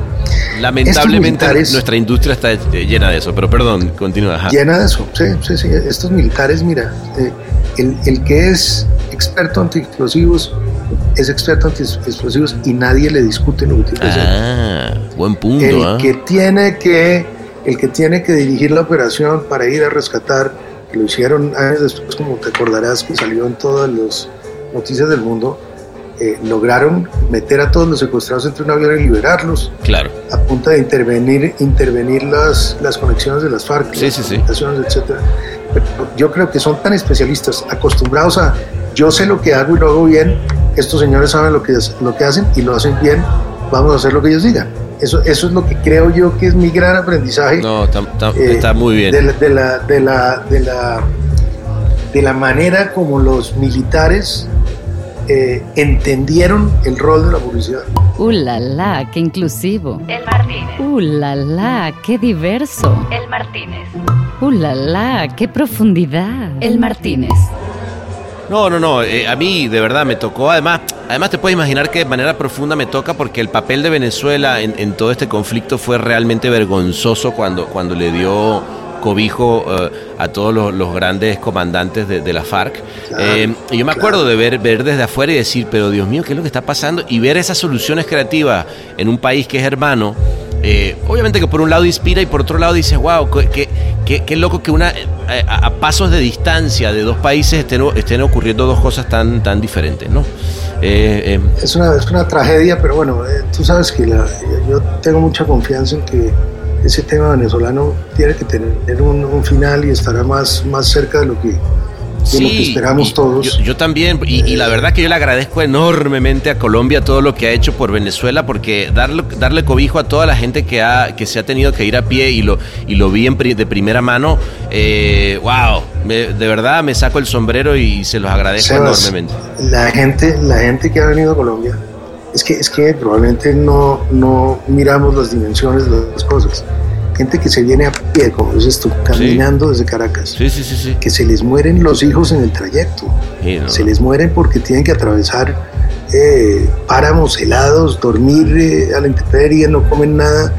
Lamentablemente nuestra industria está llena de eso, pero perdón, continúa. Llena de eso, sí, sí, sí. Estos militares, mira, eh, el, el, que es experto antiexplosivos es experto antiexplosivos y nadie le discute lo que tiene que hacer. Ah, buen punto. El ¿ah? que tiene que el que tiene que dirigir la operación para ir a rescatar lo hicieron años después, como te acordarás, que salió en todas las noticias del mundo, eh, lograron meter a todos los secuestrados entre un avión y liberarlos. Claro. A punto de intervenir, intervenir las, las conexiones de las FARC, sí, sí, sí. etcétera. yo creo que son tan especialistas, acostumbrados a yo sé lo que hago y lo hago bien, estos señores saben lo que, lo que hacen y lo hacen bien, vamos a hacer lo que ellos digan. Eso, eso es lo que creo yo que es mi gran aprendizaje. No, está, eh, muy bien. De la, de la, de la, de la, de la manera como los militares eh, entendieron el rol de la publicidad. ¡Uh, la, la! ¡Qué inclusivo! El Martínez. ¡Uh, la, la! ¡Qué diverso! El Martínez. ¡Uh, la, la! ¡Qué profundidad! El Martínez. No, no, no. Eh, a mí de verdad me tocó. Además, además te puedes imaginar que de manera profunda me toca porque el papel de Venezuela en, todo este conflicto fue realmente vergonzoso cuando, cuando le dio cobijo eh, a todos los, grandes comandantes de, la FARC. Eh, y yo me acuerdo de ver, ver desde afuera y decir, pero Dios mío, ¿qué es lo que está pasando? Y ver esas soluciones creativas en un país que es hermano. Obviamente que por un lado inspira y por otro lado dices, wow, qué, qué, loco que una eh, a, pasos de distancia de dos países estén, estén ocurriendo dos cosas tan, tan diferentes, ¿no? Eh, eh, es, una, es una tragedia, pero bueno, tú sabes que yo tengo mucha confianza en que ese tema venezolano tiene que tener un, final y estará más, más cerca de lo que de lo que esperamos y todos. Yo, yo también, y, y la verdad que yo le agradezco enormemente a Colombia todo lo que ha hecho por Venezuela, porque darle, darle cobijo a toda la gente que, ha, que se ha tenido que ir a pie y lo, y lo vi en de primera mano, eh, wow, me- de verdad me saco el sombrero y se los agradezco Sebas, enormemente. La gente, la gente que ha venido a Colombia, es que, es que probablemente no, no miramos las dimensiones de las cosas. Gente que se viene a pie, como dices tú, caminando desde Caracas, Sí, sí, sí, sí. que se les mueren los hijos en el trayecto. Sí, no, se les mueren porque tienen que atravesar eh, páramos helados, dormir eh, a la intemperie, no comen nada.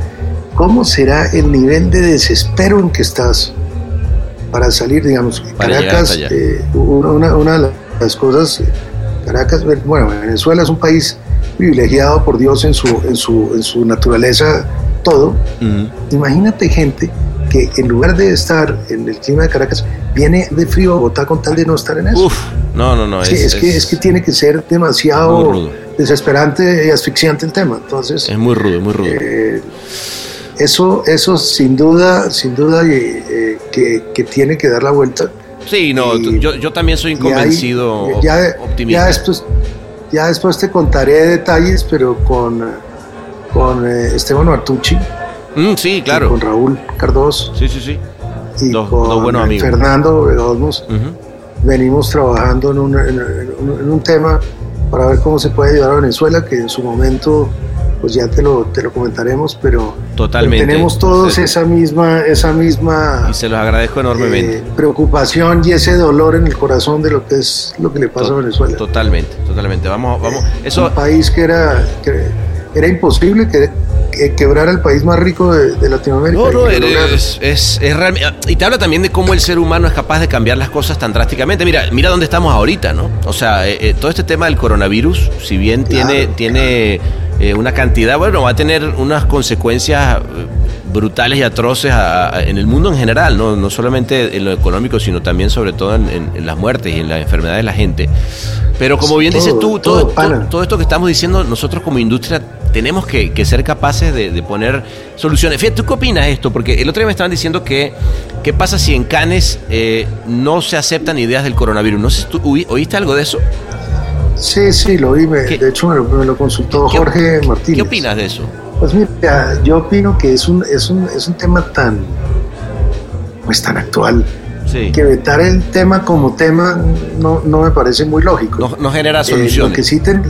¿Cómo será el nivel de desespero en que estás para salir, digamos? Para Caracas, eh, una, una- de las cosas, Caracas, bueno, Venezuela es un país privilegiado por Dios en su, en su, en su naturaleza, todo. Ujú. Imagínate gente que en lugar de estar en el clima de Caracas, viene de frío a Bogotá con tal de no estar en eso. Uf, no, no, no. Es, que, es, que, es que tiene que ser demasiado desesperante y asfixiante el tema. Entonces, Es muy rudo, muy rudo. eh, eso, eso sin duda, sin duda eh, eh, que, que tiene que dar la vuelta. Sí, no, y- yo, yo también soy Y ahí, convencido, ya, optimista. ya después, ya después te contaré detalles, pero con, con eh, Esteban Artucci, Mm, sí, claro. con Raúl Cardoso Sí, sí, sí. y Dos- con dos buenos eh, amigos. Fernando Ujú. venimos trabajando en un, en, un tema para ver cómo se puede ayudar a Venezuela, que en su momento pues ya te lo, te lo comentaremos, pero, Totalmente. tenemos todos Sí. esa misma, esa misma Y se los agradezco enormemente. eh, preocupación y ese dolor en el corazón de lo que es lo que le pasa a Venezuela. Totalmente, totalmente. Vamos, vamos. Eso, Un país que era, que era imposible que, que quebrara el país más rico de, de Latinoamérica. No, no, es, es, es real- Y te habla también de cómo el ser humano es capaz de cambiar las cosas tan drásticamente. Mira, mira dónde estamos ahorita, ¿no? O sea, eh, eh, todo este tema del coronavirus, si bien Claro, tiene, tiene eh, una cantidad, bueno, va a tener unas consecuencias eh, brutales y atroces a- a- en el mundo en general, ¿no? no solamente en lo económico, sino también sobre todo en, en- en las muertes y en las enfermedades de la gente. Pero como bien dices tú, todo, todo, esto que estamos diciendo, nosotros como industria tenemos que, que ser capaces de, de poner soluciones. Fíjate, ¿tú qué opinas de esto? Porque el otro día me estaban diciendo que, ¿qué pasa si en Cannes eh, no se aceptan ideas del coronavirus? No sé, si ¿tú oí- oíste algo de eso? Sí, sí, lo vi. me- ¿Qué- de hecho, me lo, me lo consultó ¿Qué- Jorge Martínez. ¿Qué opinas de eso? Pues mira, yo opino que es un, es un, es un tema tan, pues tan actual, Sí. que vetar el tema como tema no, no me parece muy lógico. No, no genera Eh, soluciones. lo que sí ten-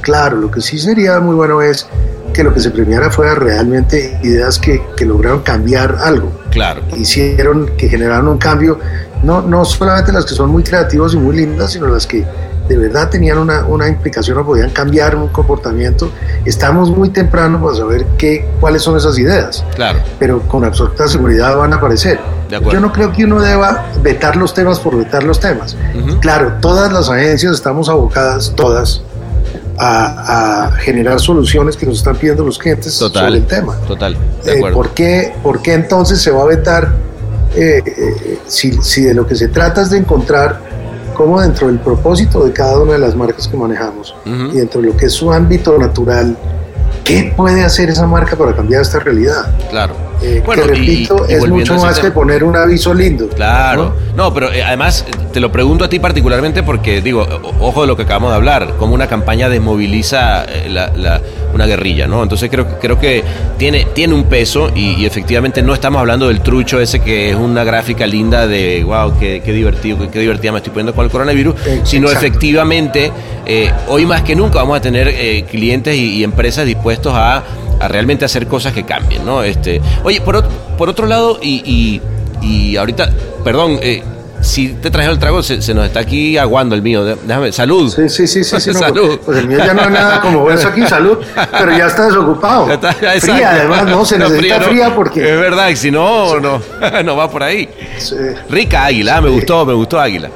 claro, lo que sí sería muy bueno es que lo que se premiara fuera realmente ideas que, que lograron cambiar algo, Claro. que hicieron, que generaron un cambio, no, no solamente las que son muy creativas y muy lindas, sino las que de verdad tenían una, una implicación o podían cambiar un comportamiento. Estamos muy temprano para saber qué, cuáles son esas ideas, Claro. pero con absoluta seguridad van a aparecer. De acuerdo. Yo no creo que uno deba vetar los temas por vetar los temas. Ujú. Claro, todas las agencias estamos abocadas, todas, a, a generar soluciones que nos están pidiendo los clientes sobre Total. el tema. Total. De Eh, acuerdo. ¿por, qué, por qué entonces se va a vetar eh, eh, si, si de lo que se trata es de encontrar cómo dentro del propósito de cada una de las marcas que manejamos y dentro de lo que es su ámbito natural, ¿qué puede hacer esa marca para cambiar esta realidad? Claro. Eh, Bueno, que repito, y es mucho más tema. que poner un aviso lindo. Claro. No, pero eh, además te lo pregunto a ti particularmente porque, digo, ojo de lo que acabamos de hablar, como una campaña desmoviliza eh, la- la- una guerrilla, ¿no? Entonces creo, creo que tiene, tiene un peso y, y efectivamente no estamos hablando del trucho ese que es una gráfica linda de, wow, qué, qué divertido, qué, qué divertida me estoy poniendo con el coronavirus, sino exacto. efectivamente hoy más que nunca vamos a tener clientes y, y empresas dispuestos a, a realmente hacer cosas que cambien, ¿no? Este, oye, por, por otro lado, y, y, y ahorita, perdón, eh, si te trajeron el trago, se, se nos está aquí aguando el mío. Déjame, salud. Sí, sí, sí, sí. sí, no, Salud. pues, pues el mío ya no es nada como eso aquí, salud, pero ya está desocupado. Ya está, exacto. fría, además, no, se No, necesita no. fría Es porque... verdad, y si no, no, no va por ahí. sí, Rica águila, me gustó, me gustó águila.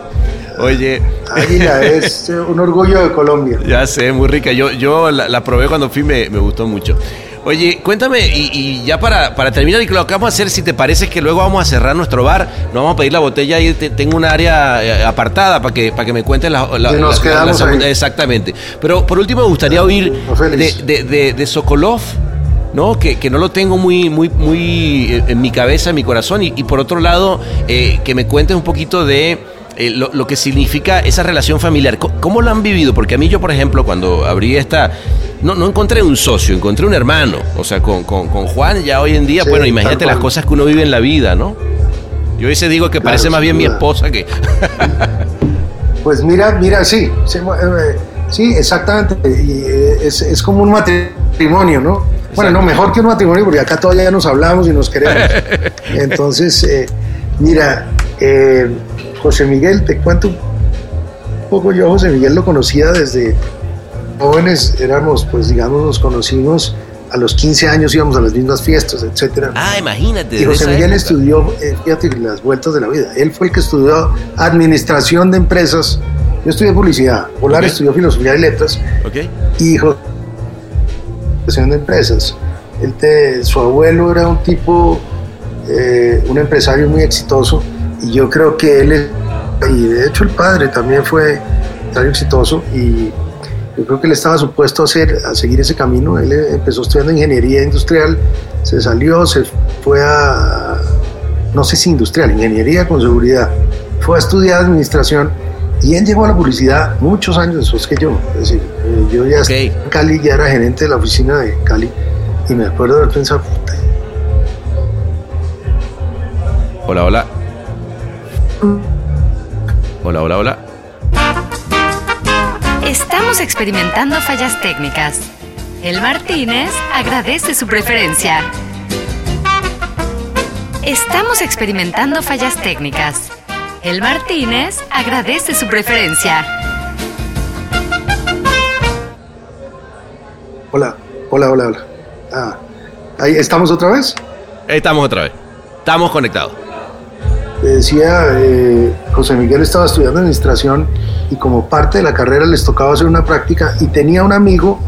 Oye, Águila es eh, un orgullo de Colombia. ya sé, muy rica. Yo, yo la, la probé cuando fui, me, me gustó mucho. Oye, cuéntame, y, y ya para, para terminar, y lo que vamos a hacer, si te parece que luego vamos a cerrar nuestro bar, nos vamos a pedir la botella y te- tengo un área eh, apartada para que, para que me cuentes la, la- Y nos la- quedamos segunda- ahí. Exactamente. Pero por último me gustaría oír feliz. de, de, de- de Sokolov, ¿no? Que, que no lo tengo muy, muy, muy eh, en mi cabeza, en mi corazón. Y, y por otro lado, eh, que me cuentes un poquito de eh, lo, lo que significa esa relación familiar. Co- ¿Cómo lo han vivido? Porque a mí yo, por ejemplo, cuando abrí esta... No, no encontré un socio, encontré un hermano. O sea, con, con- con Juan ya hoy en día, Sí, bueno, imagínate las cosas que uno vive en la vida, ¿no? Yo a veces digo que parece más bien mi esposa que... Pues mira, mira, sí, sí, eh, exactamente. Y eh, es, es como un matrimonio, ¿no? Bueno, no, mejor que un matrimonio, porque acá todavía nos hablamos y nos queremos. Entonces, eh, mira, eh, José Miguel, te cuento un poco. Yo, a José Miguel, lo conocía desde jóvenes, éramos, pues digamos, nos conocimos a los 15 años, íbamos a las mismas fiestas, etcétera. Ah, imagínate. Y José Miguel época. estudió, eh, fíjate, las vueltas de la vida. Él fue el que estudió administración de empresas. Yo estudié publicidad. Polar estudió filosofía y letras. ¿Ok? Y José administración de empresas. Él te- su abuelo era un tipo, eh, un empresario muy exitoso. Y yo creo que él, es- y de hecho el padre también fue empresario exitoso. Y yo creo que él estaba supuesto a, hacer, a seguir ese camino. Él eh, empezó estudiando ingeniería industrial, se salió, se fue a, no sé si industrial, ingeniería con seguridad. Fue a estudiar administración y él llegó a la publicidad muchos años después que yo. Es decir, eh, yo ya estaba en Cali, ya era gerente de la oficina de Cali y me acuerdo de haber pensado, "Puta, Hola, hola. Hola, hola, hola. Estamos experimentando fallas técnicas. El Martínez agradece su preferencia. Estamos experimentando fallas técnicas. El Martínez agradece su preferencia. hola, hola, hola, hola. Ah, ahí estamos otra vez. Estamos otra vez. Estamos conectados. Te decía, eh, José Miguel estaba estudiando administración y como parte de la carrera les tocaba hacer una práctica y tenía un amigo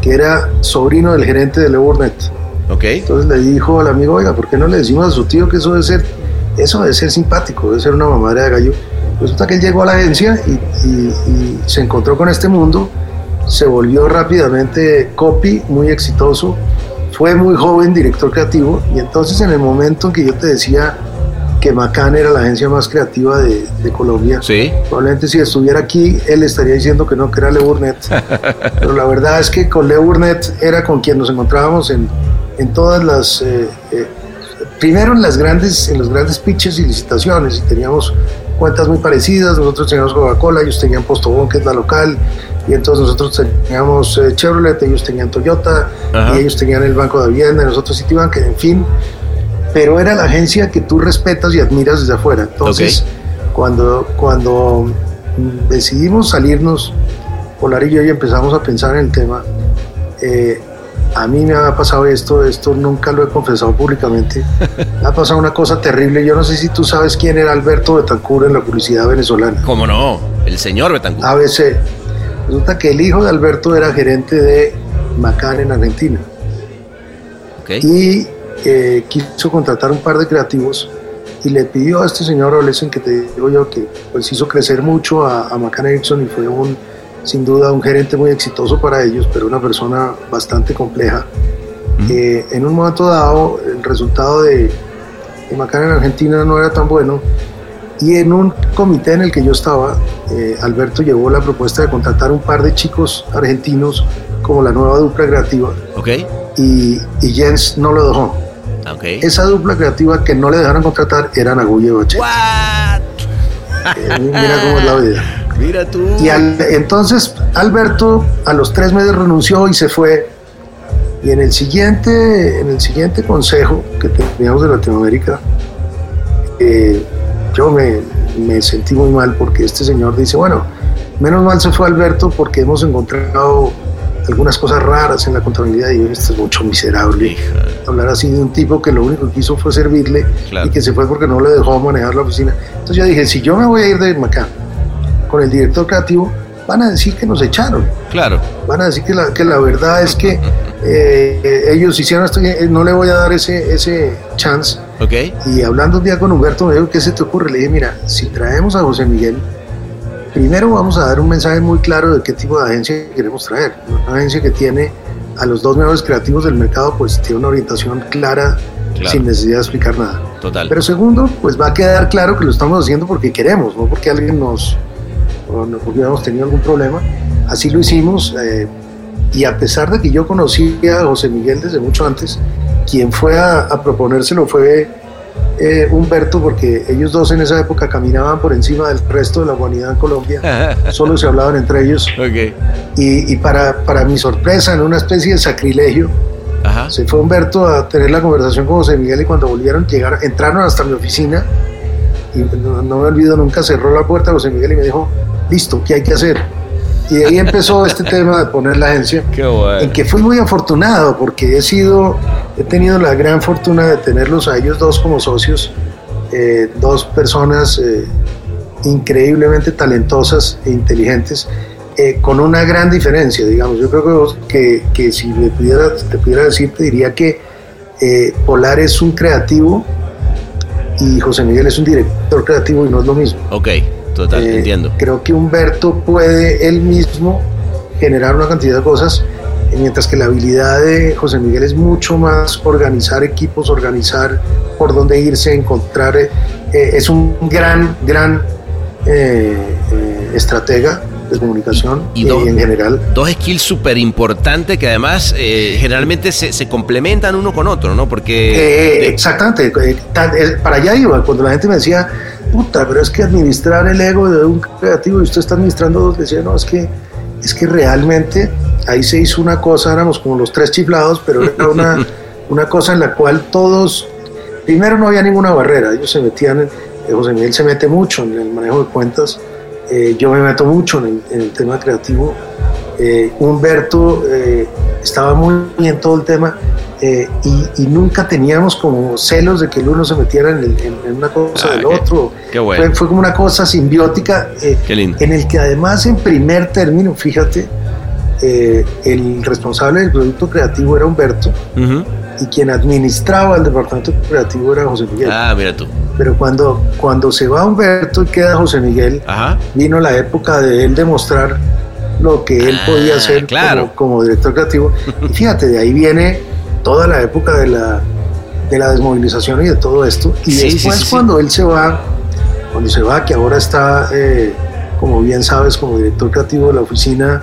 que era sobrino del gerente de Leburnet. ¿Ok? Entonces le dijo al amigo, oiga, ¿por qué no le decimos a su tío que eso debe ser, eso debe ser simpático, debe ser una mamadera de gallo? Resulta que él llegó a la agencia y, y- y se encontró con este mundo, se volvió rápidamente copy, muy exitoso, fue muy joven director creativo y entonces en el momento en que yo te decía que Macan era la agencia más creativa de, de Colombia, Sí. Probablemente si estuviera aquí, él estaría diciendo que no, que era Le Burnett. Pero la verdad es que con Le Burnett era con quien nos encontrábamos en, en todas las... eh, eh, primero en, las grandes, en los grandes pitches y licitaciones. Y teníamos cuentas muy parecidas. Nosotros teníamos Coca-Cola, ellos tenían Postobón, que es la local. Y entonces nosotros teníamos eh, Chevrolet, ellos tenían Toyota, Ajá. y ellos tenían el Banco de Vivienda, nosotros Citibank, en fin. Pero era la agencia que tú respetas y admiras desde afuera. Entonces, cuando, cuando mm, decidimos salirnos, Polar y yo, y empezamos a pensar en el tema, eh, a mí me ha pasado esto, esto nunca lo he confesado públicamente, me ha pasado una cosa terrible, yo no sé si tú sabes quién era Alberto Betancur en la publicidad venezolana, ¿Cómo no? El señor Betancourt. ABC. Resulta que el hijo de Alberto era gerente de Macan en Argentina ¿Ok? y eh, quiso contratar un par de creativos y le pidió a este señor Olesen que te digo yo que pues hizo crecer mucho a, a McCann Erickson y fue un sin duda un gerente muy exitoso para ellos pero una persona bastante compleja. Eh, en un momento dado el resultado de, de McCann en Argentina no era tan bueno y en un comité en el que yo estaba eh, Alberto llevó la propuesta de contratar un par de chicos argentinos como la nueva dupla creativa y, y Jens no lo dejó Ah, ¿Ok? esa dupla creativa que no le dejaron contratar eran Agulla y. What? Eh, mira cómo es la vida. Mira tú. Y al- entonces Alberto a los tres meses renunció y se fue. Y en el siguiente, en el siguiente consejo que teníamos de Latinoamérica, eh, yo me, me sentí muy mal porque este señor dice, bueno, menos mal se fue Alberto porque hemos encontrado algunas cosas raras en la contabilidad y esto es mucho miserable. Hija. hablar así de un tipo que lo único que hizo fue servirle Claro. y que se fue porque no le dejó manejar la oficina. Entonces yo dije, si yo me voy a ir de Macán con el director creativo, van a decir que nos echaron. Claro. Van a decir que la, que la verdad es que eh, ellos hicieron esto, y, eh, no le voy a dar ese, ese chance. ¿Ok? Y hablando un día con Humberto, me dijo, ¿qué se te ocurre? Le dije, mira, si traemos a José Miguel, primero vamos a dar un mensaje muy claro de qué tipo de agencia queremos traer. Una agencia que tiene a los dos mejores creativos del mercado, pues tiene una orientación clara, Claro. sin necesidad de explicar nada. total. Pero segundo, pues va a quedar claro que lo estamos haciendo porque queremos, no porque alguien nos, o no porque hubiéramos tenido algún problema. Así lo hicimos. eh, y a pesar de que yo conocía a José Miguel desde mucho antes, quien fue a, a proponérselo fue eh, Humberto, porque ellos dos en esa época caminaban por encima del resto de la humanidad en Colombia, solo se hablaban entre ellos. Ok. Y, y para, para mi sorpresa, en una especie de sacrilegio, Ajá. se fue Humberto a tener la conversación con José Miguel y cuando volvieron, llegaron, entraron hasta mi oficina y no, no me olvido nunca, cerró la puerta José Miguel y me dijo, listo, ¿qué hay que hacer? Y de ahí empezó este tema de poner la agencia, Qué bueno. en que fui muy afortunado porque he sido, he tenido la gran fortuna de tenerlos a ellos dos como socios, eh, dos personas eh, increíblemente talentosas e inteligentes, eh, con una gran diferencia, digamos. Yo creo que, vos- que, que si me pudiera, te pudiera decir, te diría que eh, Polar es un creativo y José Miguel es un director creativo y no es lo mismo. Ok, total, Eh, entiendo. Creo que Humberto puede él mismo generar una cantidad de cosas, mientras que la habilidad de José Miguel es mucho más organizar equipos, organizar por dónde irse, encontrar. eh, eh, es un gran, gran eh, eh, estratega de comunicación Y y, dos- en general. Dos skills súper importantes que además eh, generalmente se, se complementan uno con otro, ¿no? Porque... Eh, de- exactamente, eh, para allá iba, cuando la gente me decía, puta, pero es que administrar el ego de un creativo y usted está administrando dos, decía, no, es que, es que realmente ahí se hizo una cosa, éramos como los tres chiflados, pero era una, una cosa en la cual todos, primero no había ninguna barrera, ellos se metían, en, eh, José Miguel se mete mucho en el manejo de cuentas, eh, yo me meto mucho en el, en el tema creativo, eh, Humberto eh, estaba muy bien todo el tema eh, y, y nunca teníamos como celos de que el uno se metiera en, el- en- en una cosa Ah, del qué- otro. qué bueno. Fue, fue como una cosa simbiótica eh, Qué lindo. en el que además en primer término, fíjate, el responsable del producto creativo era Humberto Ujú. y quien administraba el departamento creativo era José Miguel. Ah, mira tú. Pero cuando, cuando se va Humberto y queda José Miguel, Ajá. vino la época de él demostrar lo que él Ah, podía hacer claro. como, como director creativo. Y fíjate, de ahí viene toda la época de la, de la desmovilización y de todo esto. Y Sí, sí, después sí, sí. cuando él se va, cuando se va, que ahora está, eh, como bien sabes, como director creativo de la oficina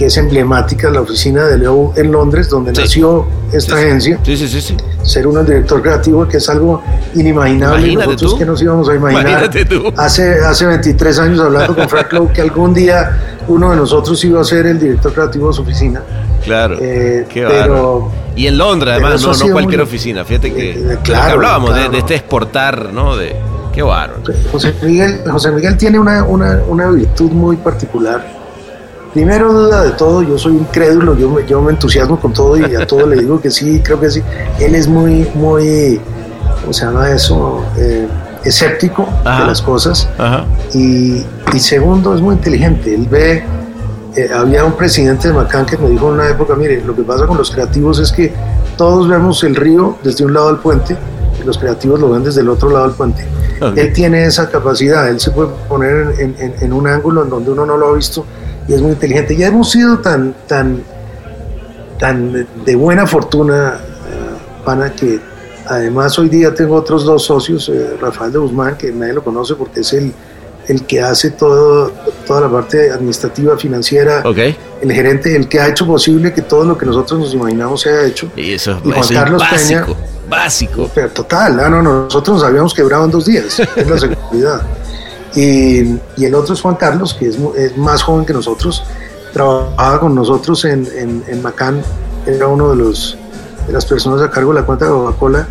que es emblemática, la oficina de Leo en Londres, donde Sí. nació esta Sí, agencia Sí, sí, sí, sí. ser uno el director creativo, que es algo inimaginable. Imagínate Nosotros tú. que nos íbamos a imaginar tú. hace, hace 23 años hablando con Frank Lowe que algún día uno de nosotros iba a ser el director creativo de su oficina. Claro. Eh, Qué pero. Y en Londres, además, no, no cualquier muy- oficina. Fíjate que, Eh, de lo que claro, hablábamos, de- claro. De, este exportar, ¿no? De, qué bárbaro. José Miguel, José Miguel tiene una, una, una virtud muy particular. Primero, duda de todo, yo soy un crédulo, yo me, yo me entusiasmo con todo y a todo le digo que sí, creo que sí. Él es muy, muy, ¿cómo se llama eso? Eh, escéptico Ajá. de las cosas. Ajá. Y, y segundo, es muy inteligente. Él ve, eh, había un presidente de Macán que me dijo en una época, mire, lo que pasa con los creativos es que todos vemos el río desde un lado del puente y los creativos lo ven desde el otro lado del puente. Él tiene esa capacidad, él se puede poner en, en- en un ángulo en donde uno no lo ha visto y es muy inteligente. Ya hemos sido tan, tan, tan de buena fortuna, eh, pana, que además hoy día tengo otros dos socios, eh, Rafael de Guzmán, que nadie lo conoce porque es el, el que hace todo, toda la parte administrativa, financiera, el gerente, el que ha hecho posible que todo lo que nosotros nos imaginamos se haya hecho. Y eso, Y Juan eso es Carlos básico. Peña. Básico. Pero total, ah, no, no, nosotros nos habíamos quebrado en dos días, es la seguridad. Y, y el otro es Juan Carlos, que es, es más joven que nosotros, trabajaba con nosotros en, en, en Macán, era uno de, los, de las personas a cargo de la cuenta de Coca-Cola,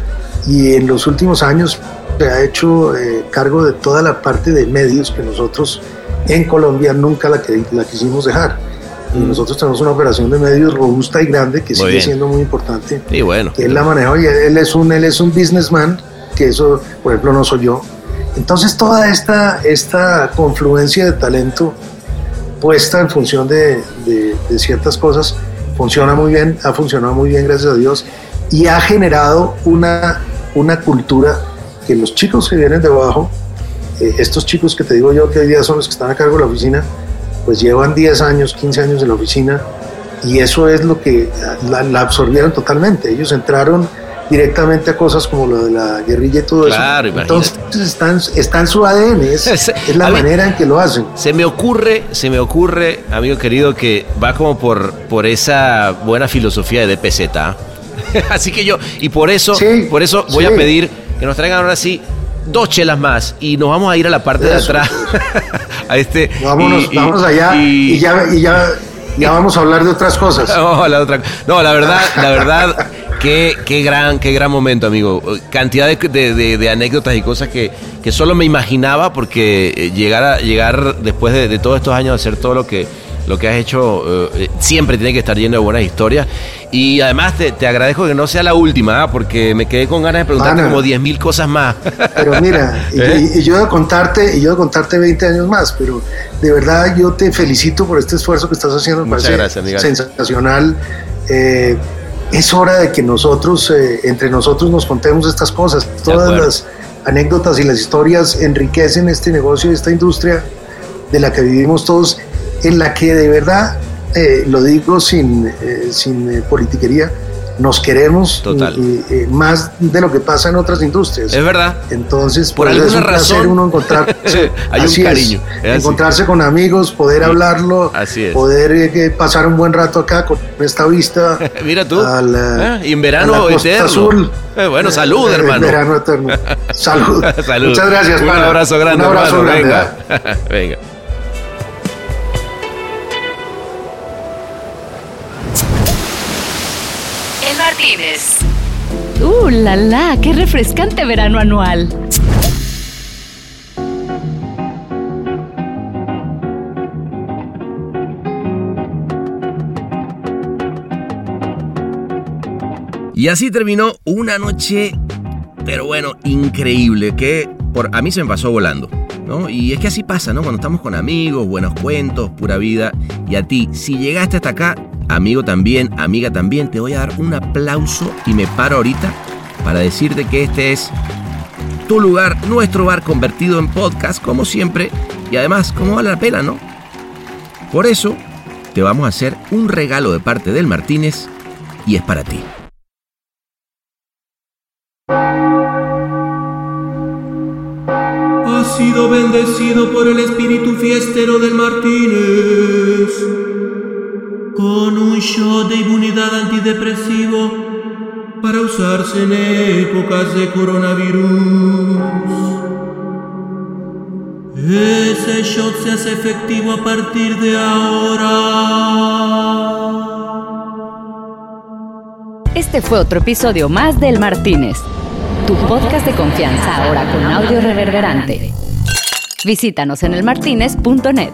y en los últimos años se ha hecho eh, cargo de toda la parte de medios que nosotros en Colombia nunca la, que- la quisimos dejar. Y nosotros tenemos una operación de medios robusta y grande que Muy sigue bien. siendo muy importante Y bueno. que él la maneja y él es un él es un businessman que eso por ejemplo no soy yo entonces toda esta esta confluencia de talento puesta en función de, ciertas cosas funciona muy bien ha funcionado muy bien gracias a Dios y ha generado una una cultura que los chicos que vienen de abajo eh, estos chicos que te digo yo que hoy día son los que están a cargo de la oficina pues llevan 10 años 15 años en la oficina y eso es lo que la, la absorbieron totalmente. Ellos entraron directamente a cosas como lo de la guerrilla y todo Claro, eso. Entonces está en, está en su ADN, es, Es- es la manera en que lo hacen. Se me ocurre, se me ocurre, amigo querido, que va como por, por esa buena filosofía de DPZ. ¿ah? Así que yo, y por eso, Sí, por eso voy a pedir que nos traigan ahora sí dos chelas más y nos vamos a ir a la parte de atrás. a este. Vámonos, y- y- vámonos allá y, ya, y ya, ya vamos a hablar de otras cosas. La otra. No, la verdad, la verdad, qué, qué gran, qué gran momento, amigo. Cantidad de, de- de- de anécdotas y cosas que, que solo me imaginaba porque eh, llegar a, llegar después de, todos estos años a hacer todo lo que lo que has hecho eh, eh, siempre tiene que estar lleno de buenas historias y además te, te agradezco que no sea la última ¿ah? porque me quedé con ganas de preguntarte como 10 mil cosas más Pero mira, y, ¿Eh? y- y yo de contarte, y yo de contarte 20 años más, pero de verdad yo te felicito por este esfuerzo que estás haciendo, Muchas gracias, amiga. sensacional. Eh, es hora de que nosotros, eh, entre nosotros, nos contemos estas cosas. Todas las anécdotas y las historias enriquecen este negocio, esta industria de la que vivimos todos, en la que de verdad, eh, lo digo sin, eh, sin eh, politiquería, nos queremos Total. y- y, más de lo que pasa en otras industrias. es verdad Entonces, Por pues, es alguna placer razón, uno encontrarse. hay un así cariño, es encontrarse con amigos, poder hablarlo, Así es. poder eh, pasar un buen rato acá con esta vista. mira tú la- Ah, y en verano eterno Azul. Eh, bueno salud Eh, hermano Verano eterno. Salud. Salud. Muchas gracias, Un pana. abrazo grande, Un abrazo hermano. grande, Venga. Venga. Martínez. ¡Uh, la la! ¡Qué refrescante verano anual! Y así terminó una noche, pero bueno, increíble, que por, a mí se me pasó volando. ¿no? Y es que así pasa, ¿no? Cuando estamos con amigos, buenos cuentos, pura vida. Y a ti, si llegaste hasta acá, amigo también, amiga también, te voy a dar un aplauso y me paro ahorita para decirte que este es tu lugar, nuestro bar convertido en podcast, como siempre. Y además, como vale la pena, ¿no? Por eso, te vamos a hacer un regalo de parte del Martínez y es para ti. Ha sido bendecido por el espíritu fiestero del Martínez. Con un shot de inmunidad antidepresivo para usarse en épocas de coronavirus. Ese shot se hace efectivo a partir de ahora. Este fue otro episodio más del Martínez, tu podcast de confianza ahora con audio reverberante. Visítanos en elmartinez.net.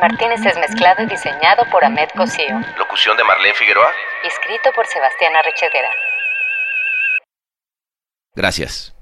Martínez es mezclado y diseñado por Ahmed Cosío. Locución de Marlene Figueroa. Escrito por Sebastián Arrechedera. Gracias.